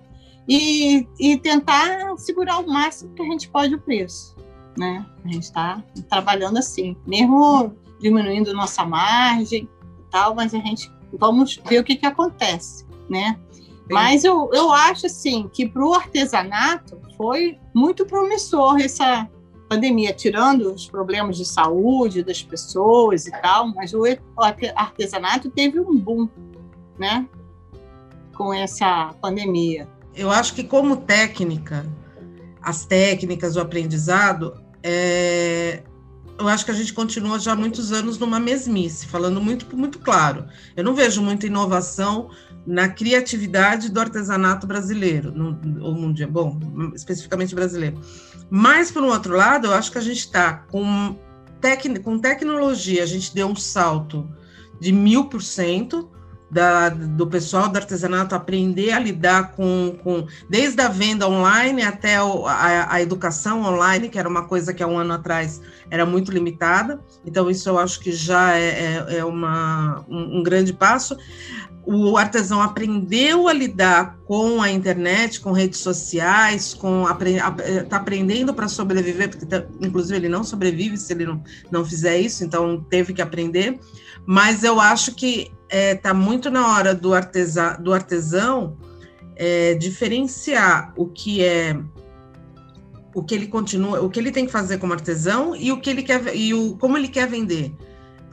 e, e tentar segurar o máximo que a gente pode o preço, né? A gente está trabalhando assim, mesmo diminuindo nossa margem e tal, mas a gente vamos ver o que que acontece, né? Mas eu, eu acho assim que para o artesanato foi muito promissor essa pandemia, tirando os problemas de saúde das pessoas e tal, mas o artesanato teve um boom, né? Com essa pandemia. Eu acho que como técnica, as técnicas, o aprendizado, é, eu acho que a gente continua já há muitos anos numa mesmice, falando muito, muito claro. Eu não vejo muita inovação na criatividade do artesanato brasileiro, no, ou mundial, bom, especificamente brasileiro. Mas, por um outro lado, eu acho que a gente está com, tec, com tecnologia, a gente deu um salto de mil por cento do pessoal do artesanato aprender a lidar com, com desde a venda online até a, a, educação online, que era uma coisa que há um ano atrás era muito limitada. Então, isso eu acho que já é, é, é uma, um, um grande passo o artesão aprendeu a lidar com a internet, com redes sociais, com está aprendendo para sobreviver, porque tá, inclusive ele não sobrevive se ele não, não fizer isso, então teve que aprender. Mas eu acho que está é, tá muito na hora do, artesã, do artesão é, diferenciar o que é o que ele continua, o que ele tem que fazer como artesão e o que ele quer e o como ele quer vender.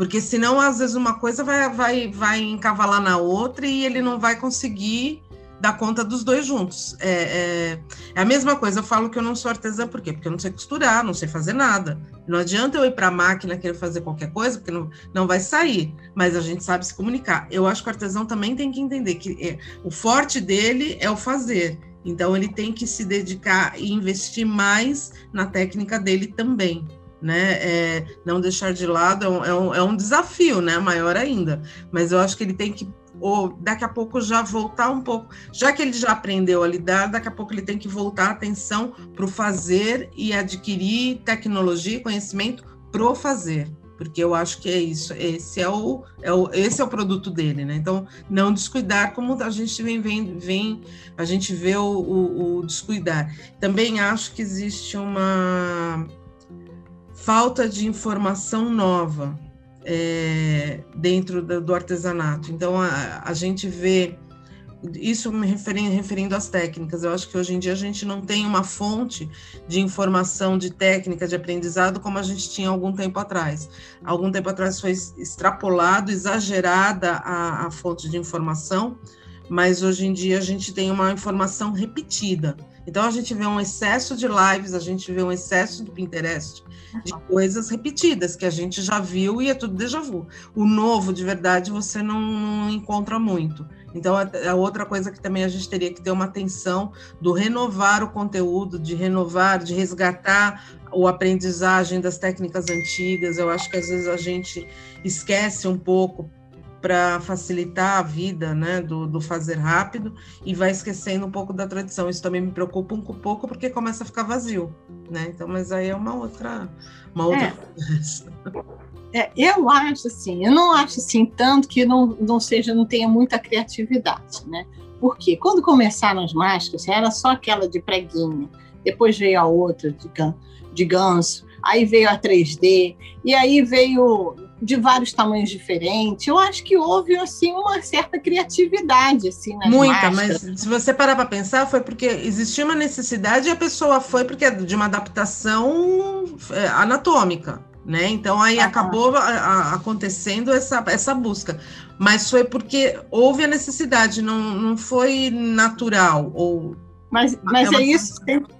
Porque senão, às vezes, uma coisa vai, vai, vai encavalar na outra e ele não vai conseguir dar conta dos dois juntos. É, é, é, a mesma coisa, eu falo que eu não sou artesã, por quê? Porque eu não sei costurar, não sei fazer nada. Não adianta eu ir para a máquina querer fazer qualquer coisa, porque não, não vai sair, mas a gente sabe se comunicar. Eu acho que o artesão também tem que entender que é, o forte dele é o fazer. Então, ele tem que se dedicar e investir mais na técnica dele também né? É, não deixar de lado é um, é um, é um desafio, né? Maior ainda. Mas eu acho que ele tem que ou daqui a pouco já voltar um pouco, já que ele já aprendeu a lidar, daqui a pouco ele tem que voltar a atenção para o fazer e adquirir tecnologia e conhecimento pro fazer, porque eu acho que é isso, esse é o, é o esse é o produto dele, né? Então não descuidar como a gente vem vem, vem a gente vê o, o, o descuidar. Também acho que existe uma falta de informação nova é, dentro do, artesanato. Então, a, a, gente vê isso me referindo, referindo às técnicas. Eu acho que hoje em dia a gente não tem uma fonte de informação de técnica de aprendizado como a gente tinha algum tempo atrás. Algum tempo atrás foi extrapolado, exagerada a, a fonte de informação, mas hoje em dia a gente tem uma informação repetida. Então a gente vê um excesso de lives, a gente vê um excesso do Pinterest de coisas repetidas que a gente já viu e é tudo déjà vu. O novo, de verdade, você não, não encontra muito. Então, a, a, outra coisa que também a gente teria que ter uma atenção do renovar o conteúdo, de renovar, de resgatar a aprendizagem das técnicas antigas. Eu acho que às vezes a gente esquece um pouco para facilitar a vida né, do, do, fazer rápido e vai esquecendo um pouco da tradição. Isso também me preocupa um pouco porque começa a ficar vazio, né? Então, mas aí é uma outra, uma outra é. é, eu acho assim, eu não acho assim tanto que não, não seja, não tenha muita criatividade, né? Porque quando começaram as máscaras, era só aquela de preguinha, depois veio a outra de, de ganso, aí veio a 3D, e aí veio de vários tamanhos diferentes. Eu acho que houve assim uma certa criatividade assim nas Muita, máscaras. mas se você parar para pensar, foi porque existia uma necessidade e a pessoa foi porque é de uma adaptação é, anatômica. Né? Então aí ah, acabou a, a, acontecendo essa, essa busca, mas foi porque houve a necessidade, não, não foi natural ou. Mas, mas é, é isso sempre,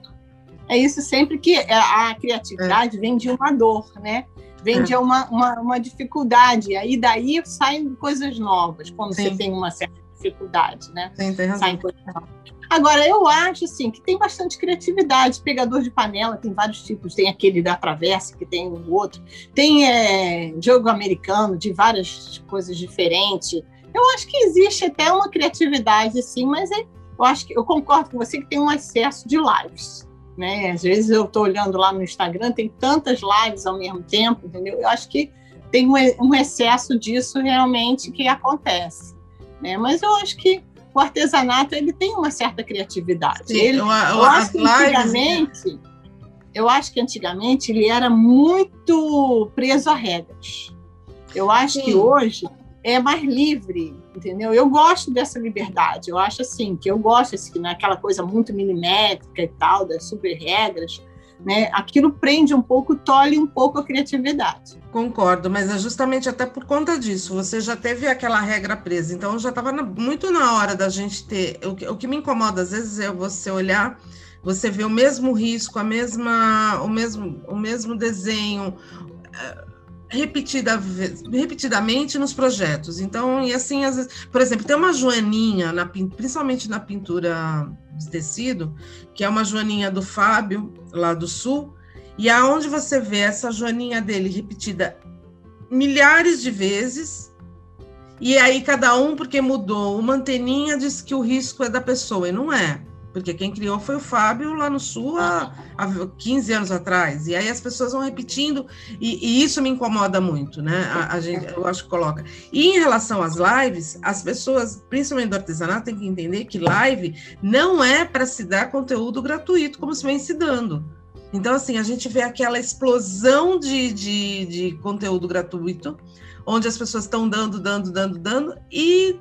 é isso sempre que a criatividade é. vem de uma dor, né? Vem de uma, uma, uma, dificuldade, aí daí saem coisas novas, quando Sim. você tem uma certa dificuldade, né? Sim, tem razão. Saem coisas novas. Agora, eu acho assim que tem bastante criatividade. Pegador de panela tem vários tipos. Tem aquele da travessa, que tem o outro. Tem é, jogo americano de várias coisas diferentes. Eu acho que existe até uma criatividade, assim, mas é, eu acho que eu concordo com você que tem um excesso de lives. Né? Às vezes eu estou olhando lá no Instagram, tem tantas lives ao mesmo tempo, entendeu? Eu acho que tem um excesso disso realmente que acontece. Né? Mas eu acho que o artesanato ele tem uma certa criatividade. Sim, ele, eu, eu, eu acho que antigamente, eu acho que antigamente ele era muito preso a regras. Eu acho Sim. que hoje é mais livre, entendeu? Eu gosto dessa liberdade. Eu acho assim que eu gosto assim, naquela coisa muito milimétrica e tal, das super regras, né? Aquilo prende um pouco, tolhe um pouco a criatividade. Concordo, mas é justamente até por conta disso. Você já teve aquela regra presa, então já estava muito na hora da gente ter. O que, o que me incomoda às vezes é você olhar você vê o mesmo risco, a mesma, o mesmo, o mesmo desenho, repetida, repetidamente nos projetos. Então, e assim, às vezes, por exemplo, tem uma joaninha, na, principalmente na pintura de tecido, que é uma joaninha do Fábio, lá do Sul, e aonde você vê essa joaninha dele repetida milhares de vezes, e aí cada um, porque mudou, uma anteninha diz que o risco é da pessoa, e não é porque quem criou foi o Fábio lá no Sul há, há 15 anos atrás. E aí as pessoas vão repetindo, e, e isso me incomoda muito, né? A, a, gente, eu acho que coloca. E em relação às lives, as pessoas, principalmente do artesanato, têm que entender que live não é para se dar conteúdo gratuito, como se vem se dando. Então, assim, a gente vê aquela explosão de, de, de conteúdo gratuito, onde as pessoas estão dando, dando, dando, dando, e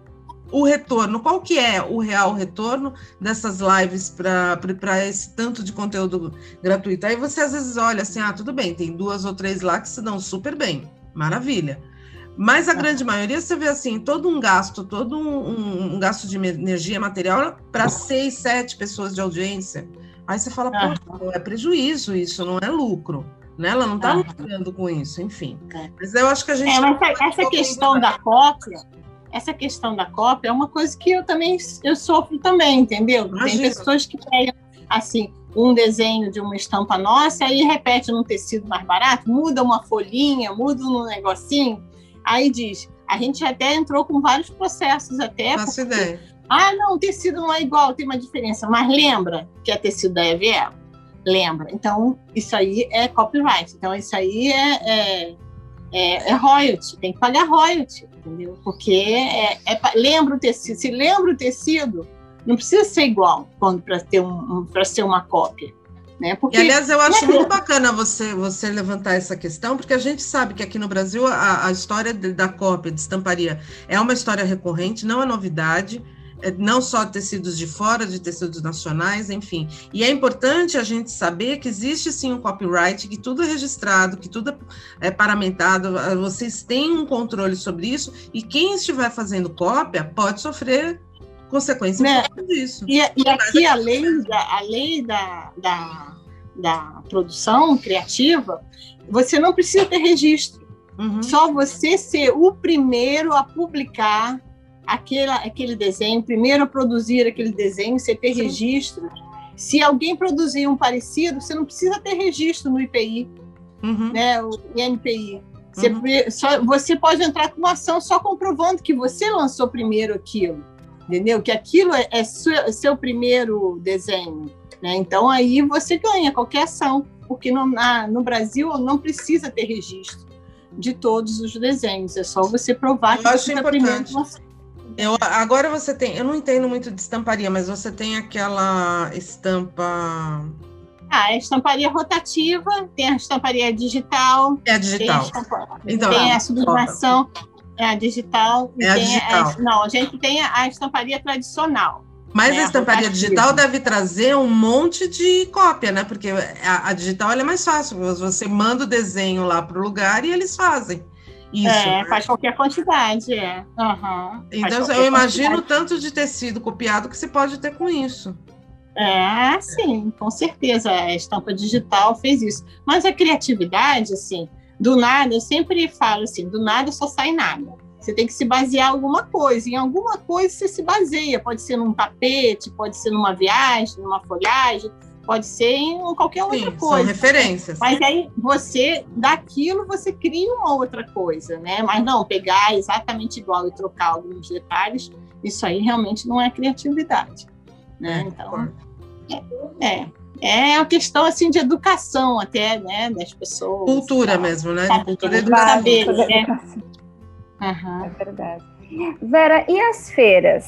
o retorno, qual que é o real retorno dessas lives para esse tanto de conteúdo gratuito? Aí você às vezes olha assim, ah, tudo bem, tem duas ou três lá que se dão super bem, maravilha. Mas a grande maioria você vê assim, todo um gasto, todo um, um, gasto de energia material para seis, sete pessoas de audiência. Aí você fala, pô, é prejuízo isso, não é lucro. Né? Ela não está lucrando com isso, enfim. É. Mas eu acho que a gente. É, mas essa, questão da cópia essa questão da cópia é uma coisa que eu também eu sofro também, entendeu? Imagina. Tem pessoas que pegam assim um desenho de uma estampa nossa e repete num tecido mais barato, muda uma folhinha, muda um negocinho, aí diz, a gente até entrou com vários processos até. Faço porque, ideia. Ah, não, o tecido não é igual, tem uma diferença. Mas lembra que é tecido da EVL? Lembra. Então, isso aí é copyright. Então, isso aí é, é, é, é royalty, tem que pagar royalty entendeu? Porque é, é, lembra o tecido, se lembra o tecido, não precisa ser igual quando para ter um, para ser uma cópia. Né? Porque, e, aliás, eu acho é muito bacana você, você levantar essa questão, porque a gente sabe que aqui no Brasil a, a história da cópia de estamparia é uma história recorrente, não é novidade. É, não só tecidos de fora, de tecidos nacionais, enfim. E é importante a gente saber que existe sim um copyright, que tudo é registrado, que tudo é paramentado, vocês têm um controle sobre isso, e quem estiver fazendo cópia pode sofrer consequências né? disso. E, e aqui a lei, da, a lei da, da, da produção criativa, você não precisa ter registro. Uhum. Só você ser o primeiro a publicar aquele, aquele desenho, primeiro produzir aquele desenho, você ter Sim. registro. Se alguém produzir um parecido, você não precisa ter registro no IPI, uhum. né, o INPI. Você, uhum. só, você pode entrar com uma ação só comprovando que você lançou primeiro aquilo, entendeu? Que aquilo é, é seu, é seu primeiro desenho. Né? Então aí você ganha qualquer ação, porque no, na, no Brasil não precisa ter registro de todos os desenhos, é só você provar que você está primeiro. Eu, agora você tem, eu não entendo muito de estamparia, mas você tem aquela estampa. Ah, a estamparia rotativa, tem a estamparia digital. É a digital. Tem a, estampa, então, tem a sublimação, é a digital. É a digital. A, não, a gente tem a, estamparia tradicional. Mas né, a estamparia a digital deve trazer um monte de cópia, né? Porque a, a digital é mais fácil. Você manda o desenho lá para o lugar e eles fazem. Isso, é, né? faz qualquer quantidade, é. Uhum, então, eu imagino tanto de tecido copiado que você pode ter com isso. É, sim, com certeza. A estampa digital fez isso. Mas a criatividade, assim, do nada, eu sempre falo assim, do nada só sai nada. Você tem que se basear em alguma coisa. Em alguma coisa você se baseia. Pode ser num tapete, pode ser numa viagem, numa folhagem, pode ser em qualquer Sim, outra coisa. São referências. Mas aí você, daquilo, você cria uma outra coisa, né? Mas não, pegar exatamente igual e trocar alguns detalhes, isso aí realmente não é criatividade. Né? É, então, é, é. É uma questão assim de educação até, né, das pessoas. Cultura mesmo, né? Cultura educação. Saber, né? Uhum. É verdade. Vera, e as feiras?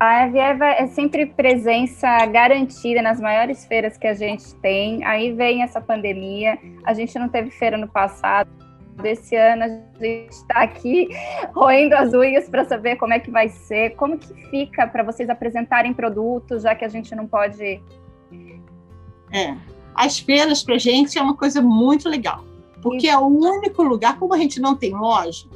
A Avieva é sempre presença garantida nas maiores feiras que a gente tem. Aí vem essa pandemia, a gente não teve feira no passado. Esse ano a gente está aqui roendo as unhas para saber como é que vai ser, como que fica para vocês apresentarem produtos, já que a gente não pode. É, as feiras para a gente é uma coisa muito legal, porque é o único lugar, como a gente não tem loja,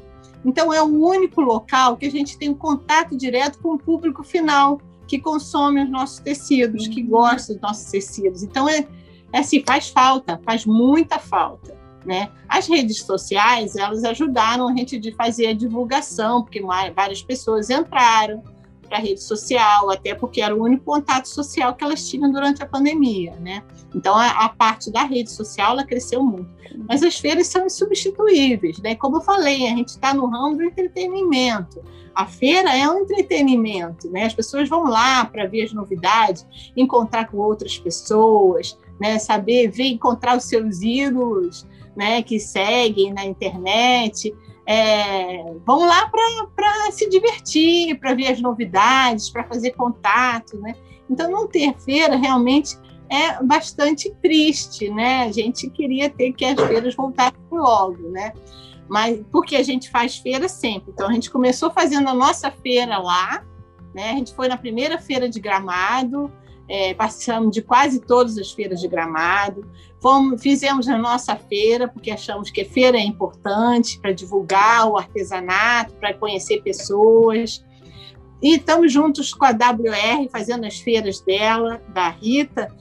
então, é o único local que a gente tem um contato direto com o público final, que consome os nossos tecidos, uhum. que gosta dos nossos tecidos. Então, é, é assim, faz falta, faz muita falta. Né? As redes sociais, elas ajudaram a gente de fazer a divulgação, porque várias pessoas entraram, para a rede social, até porque era o único contato social que elas tinham durante a pandemia, né? Então a, a parte da rede social ela cresceu muito, mas as feiras são insubstituíveis, né? Como eu falei, a gente está no ramo do entretenimento. A feira é um entretenimento, né? As pessoas vão lá para ver as novidades, encontrar com outras pessoas, né? Saber ver, encontrar os seus ídolos, né? Que seguem na internet é, vão lá para se divertir, para ver as novidades, para fazer contato, né? Então, não ter feira realmente é bastante triste, né? A gente queria ter que as feiras voltassem logo, né? Mas porque a gente faz feira sempre. Então, a gente começou fazendo a nossa feira lá, né? A gente foi na primeira feira de Gramado, é, de quase todas as feiras de Gramado, Fomos, fizemos a nossa feira, porque achamos que a feira é importante para divulgar o artesanato, para conhecer pessoas. E estamos juntos com a WR, fazendo as feiras dela, da Rita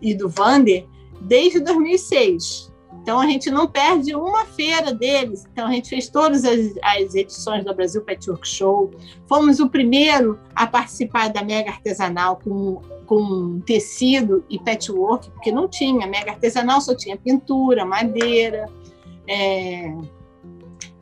e do Vander, desde 2006. Então a gente não perde uma feira deles. Então a gente fez todas as, as edições do Brasil Patchwork Show. Fomos o primeiro a participar da Mega Artesanal com com tecido e patchwork, porque não tinha. Mega artesanal só tinha pintura, madeira, é,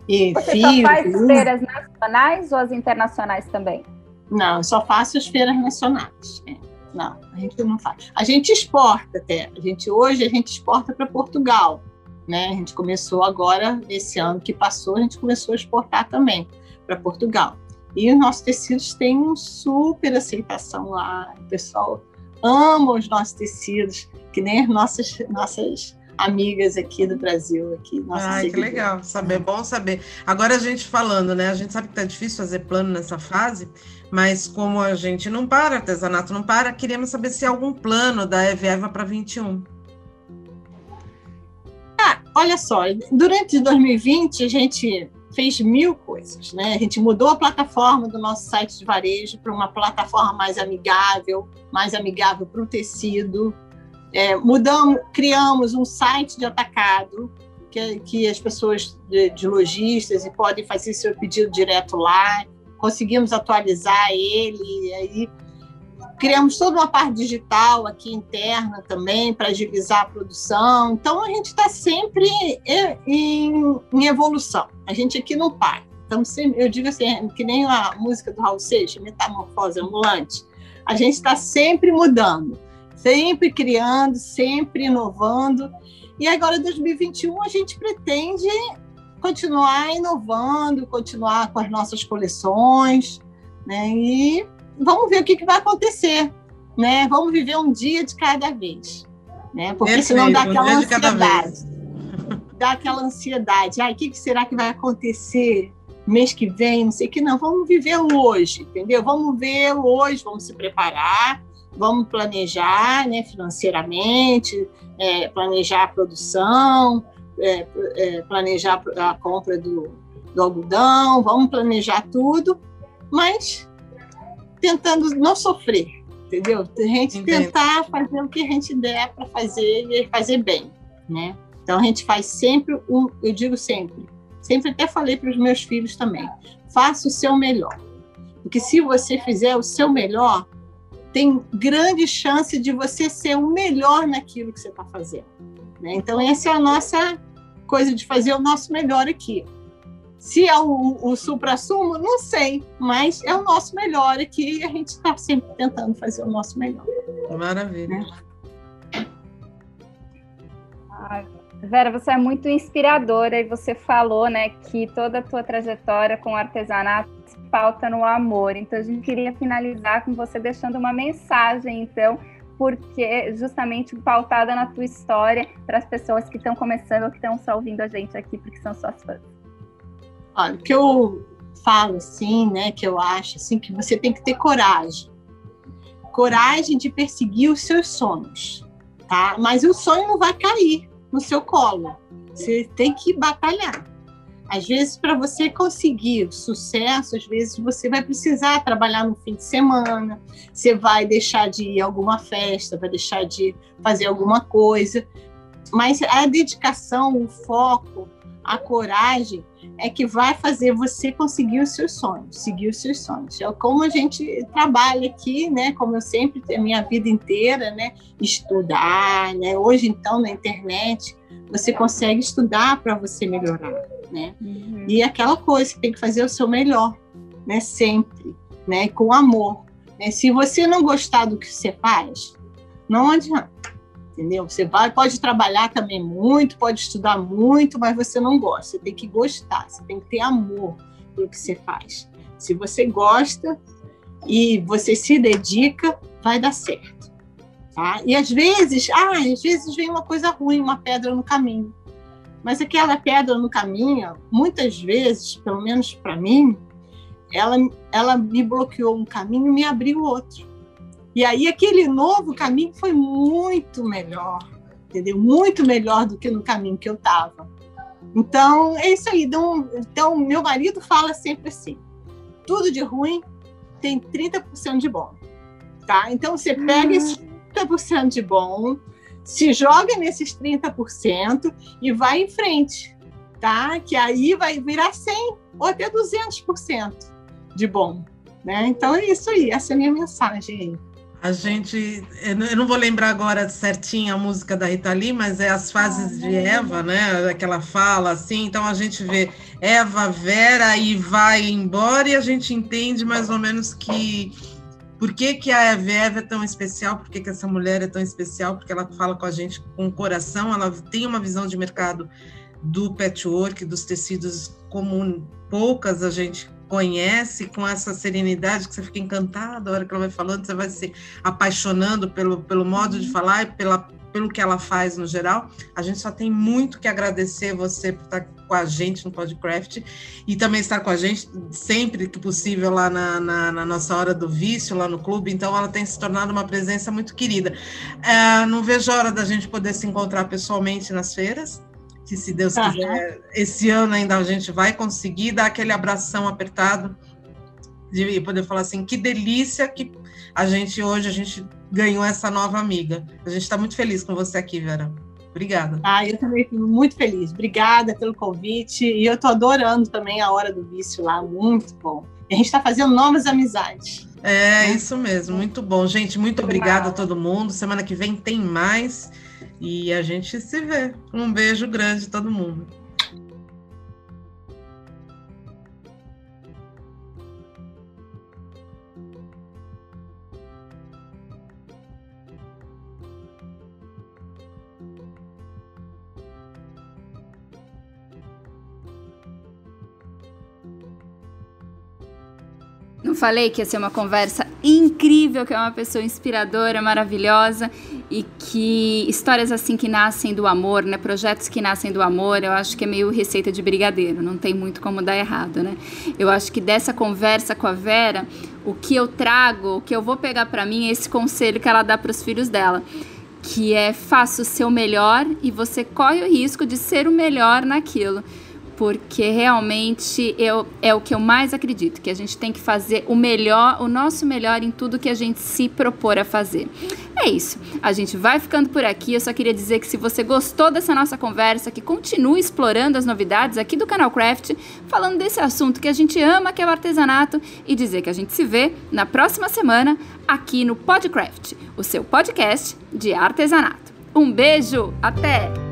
e Você fio. Você só faz fio. feiras nacionais ou as internacionais também? Não, eu só faço as feiras nacionais. É. Não, a gente não faz. A gente exporta até. A gente hoje a gente exporta para Portugal, né? A gente começou agora esse ano que passou, a gente começou a exportar também para Portugal. E os nossos tecidos têm uma super aceitação lá. O pessoal ama os nossos tecidos, que nem as nossas, nossas amigas aqui do Brasil. Aqui, Ai, que legal, saber, bom saber. Agora a gente falando, né? A gente sabe que tá difícil fazer plano nessa fase, mas como a gente não para, artesanato não para, queríamos saber se há algum plano da Eveva para 21. Ah, olha só, durante 2020 a gente fez mil coisas, né? A gente mudou a plataforma do nosso site de varejo para uma plataforma mais amigável, mais amigável para o tecido. É, mudamos, criamos um site de atacado que, que as pessoas de, de lojistas e podem fazer seu pedido direto lá. Conseguimos atualizar ele, aí criamos toda uma parte digital aqui interna também para agilizar a produção. Então a gente está sempre em, em, evolução. A gente aqui não para. Então, eu digo assim, que nem a música do Raul Seixas, Metamorfose Ambulante. A gente está sempre mudando, sempre criando, sempre inovando. E agora, em 2021, a gente pretende continuar inovando, continuar com as nossas coleções, né? E vamos ver o que, que vai acontecer, né? Vamos viver um dia de cada vez, né? Porque Perfeito, senão dá aquela um ansiedade, dá aquela ansiedade. Ai, o que, que será que vai acontecer mês que vem? Não sei o que não. Vamos viver hoje, entendeu? Vamos ver hoje, vamos se preparar, vamos planejar, né? Financeiramente, é, planejar a produção, é, é, planejar a compra do, do algodão, vamos planejar tudo, mas tentando não sofrer, entendeu? A gente Entendo. tentar fazer o que a gente der para fazer e fazer bem, né? Então a gente faz sempre um, eu digo sempre, sempre até falei para os meus filhos também, faça o seu melhor. Porque se você fizer o seu melhor, tem grande chance de você ser o melhor naquilo que você está fazendo. Né? Então, essa é a nossa coisa de fazer o nosso melhor aqui. Se é o, o supra-sumo, não sei, mas é o nosso melhor aqui e a gente está sempre tentando fazer o nosso melhor. Maravilha. Né? Vera, você é muito inspiradora e você falou, né, que toda a tua trajetória com o artesanato pauta no amor. Então a gente queria finalizar com você deixando uma mensagem, então, porque justamente pautada na tua história para as pessoas que estão começando ou que estão só ouvindo a gente aqui porque são suas fãs. Olha, o que eu falo assim, né, que eu acho assim que você tem que ter coragem. Coragem de perseguir os seus sonhos, tá? Mas o sonho não vai cair no seu colo. Você tem que batalhar. Às vezes, para você conseguir sucesso, às vezes você vai precisar trabalhar no fim de semana, você vai deixar de ir a alguma festa, vai deixar de fazer alguma coisa. Mas a dedicação, o foco, a coragem é que vai fazer você conseguir os seus sonhos, seguir os seus sonhos. É como a gente trabalha aqui, né? Como eu sempre, a minha vida inteira, né? Estudar, né? Hoje, então, na internet, você consegue estudar para você melhorar, né? Uhum. E aquela coisa, tem que fazer o seu melhor, né? Sempre, né? Com amor. Né? Se você não gostar do que você faz, não adianta entendeu? Você vai, pode trabalhar também muito, pode estudar muito, mas você não gosta. Você tem que gostar, você tem que ter amor pelo que você faz. Se você gosta e você se dedica, vai dar certo. Tá? E às vezes, ah, às vezes vem uma coisa ruim, uma pedra no caminho. Mas aquela pedra no caminho, muitas vezes, pelo menos para mim, ela, ela me bloqueou um caminho e me abriu outro. E aí aquele novo caminho foi muito melhor, entendeu? Muito melhor do que no caminho que eu estava. Então, é isso aí. Então, então, meu marido fala sempre assim: tudo de ruim tem 30% de bom. Tá? Então, você pega esses 30% de bom, se joga nesses 30% e vai em frente, tá? Que aí vai virar 100 ou até 200% de bom, né? Então é isso aí, essa é a minha mensagem aí. A gente, eu não vou lembrar agora certinho a música da Rita Lee, mas é as fases de Eva, né? Aquela fala assim. Então a gente vê Eva, Vera e vai embora e a gente entende mais ou menos que por que, que a Eva é tão especial, por que, que essa mulher é tão especial, porque ela fala com a gente com o coração, ela tem uma visão de mercado do patchwork, dos tecidos como poucas a gente conhece, com essa serenidade que você fica encantado a hora que ela vai falando, você vai se apaixonando pelo, pelo modo de falar e pela, pelo que ela faz no geral. A gente só tem muito que agradecer você por estar com a gente no Podcraft e também estar com a gente sempre que possível lá na, na, na nossa hora do vício, lá no clube. Então, ela tem se tornado uma presença muito querida. É, não vejo a hora da gente poder se encontrar pessoalmente nas feiras que se Deus quiser, esse ano ainda a gente vai conseguir dar aquele abração apertado de poder falar assim, que delícia que a gente hoje a gente ganhou essa nova amiga. A gente está muito feliz com você aqui, Vera. Obrigada. Ah, eu também fico muito feliz. Obrigada pelo convite. E eu estou adorando também a Hora do Vício lá, muito bom. E a gente está fazendo novas amizades. É, isso mesmo, muito bom. Gente, muito obrigada a todo mundo. Semana que vem tem mais. E a gente se vê. Um beijo grande a todo mundo. Não falei que ia ser uma conversa incrível, que é uma pessoa inspiradora, maravilhosa e que histórias assim que nascem do amor, né? Projetos que nascem do amor, eu acho que é meio receita de brigadeiro, não tem muito como dar errado, né? Eu acho que dessa conversa com a Vera, o que eu trago, o que eu vou pegar para mim é esse conselho que ela dá para os filhos dela que é faça o seu melhor e você corre o risco de ser o melhor naquilo porque realmente eu, é o que eu mais acredito, que a gente tem que fazer o melhor, o nosso melhor em tudo que a gente se propor a fazer. É isso. A gente vai ficando por aqui. Eu só queria dizer que se você gostou dessa nossa conversa, que continue explorando as novidades aqui do canal Craft, falando desse assunto que a gente ama, que é o artesanato, e dizer que a gente se vê na próxima semana aqui no Podcraft, o seu podcast de artesanato. Um beijo, até!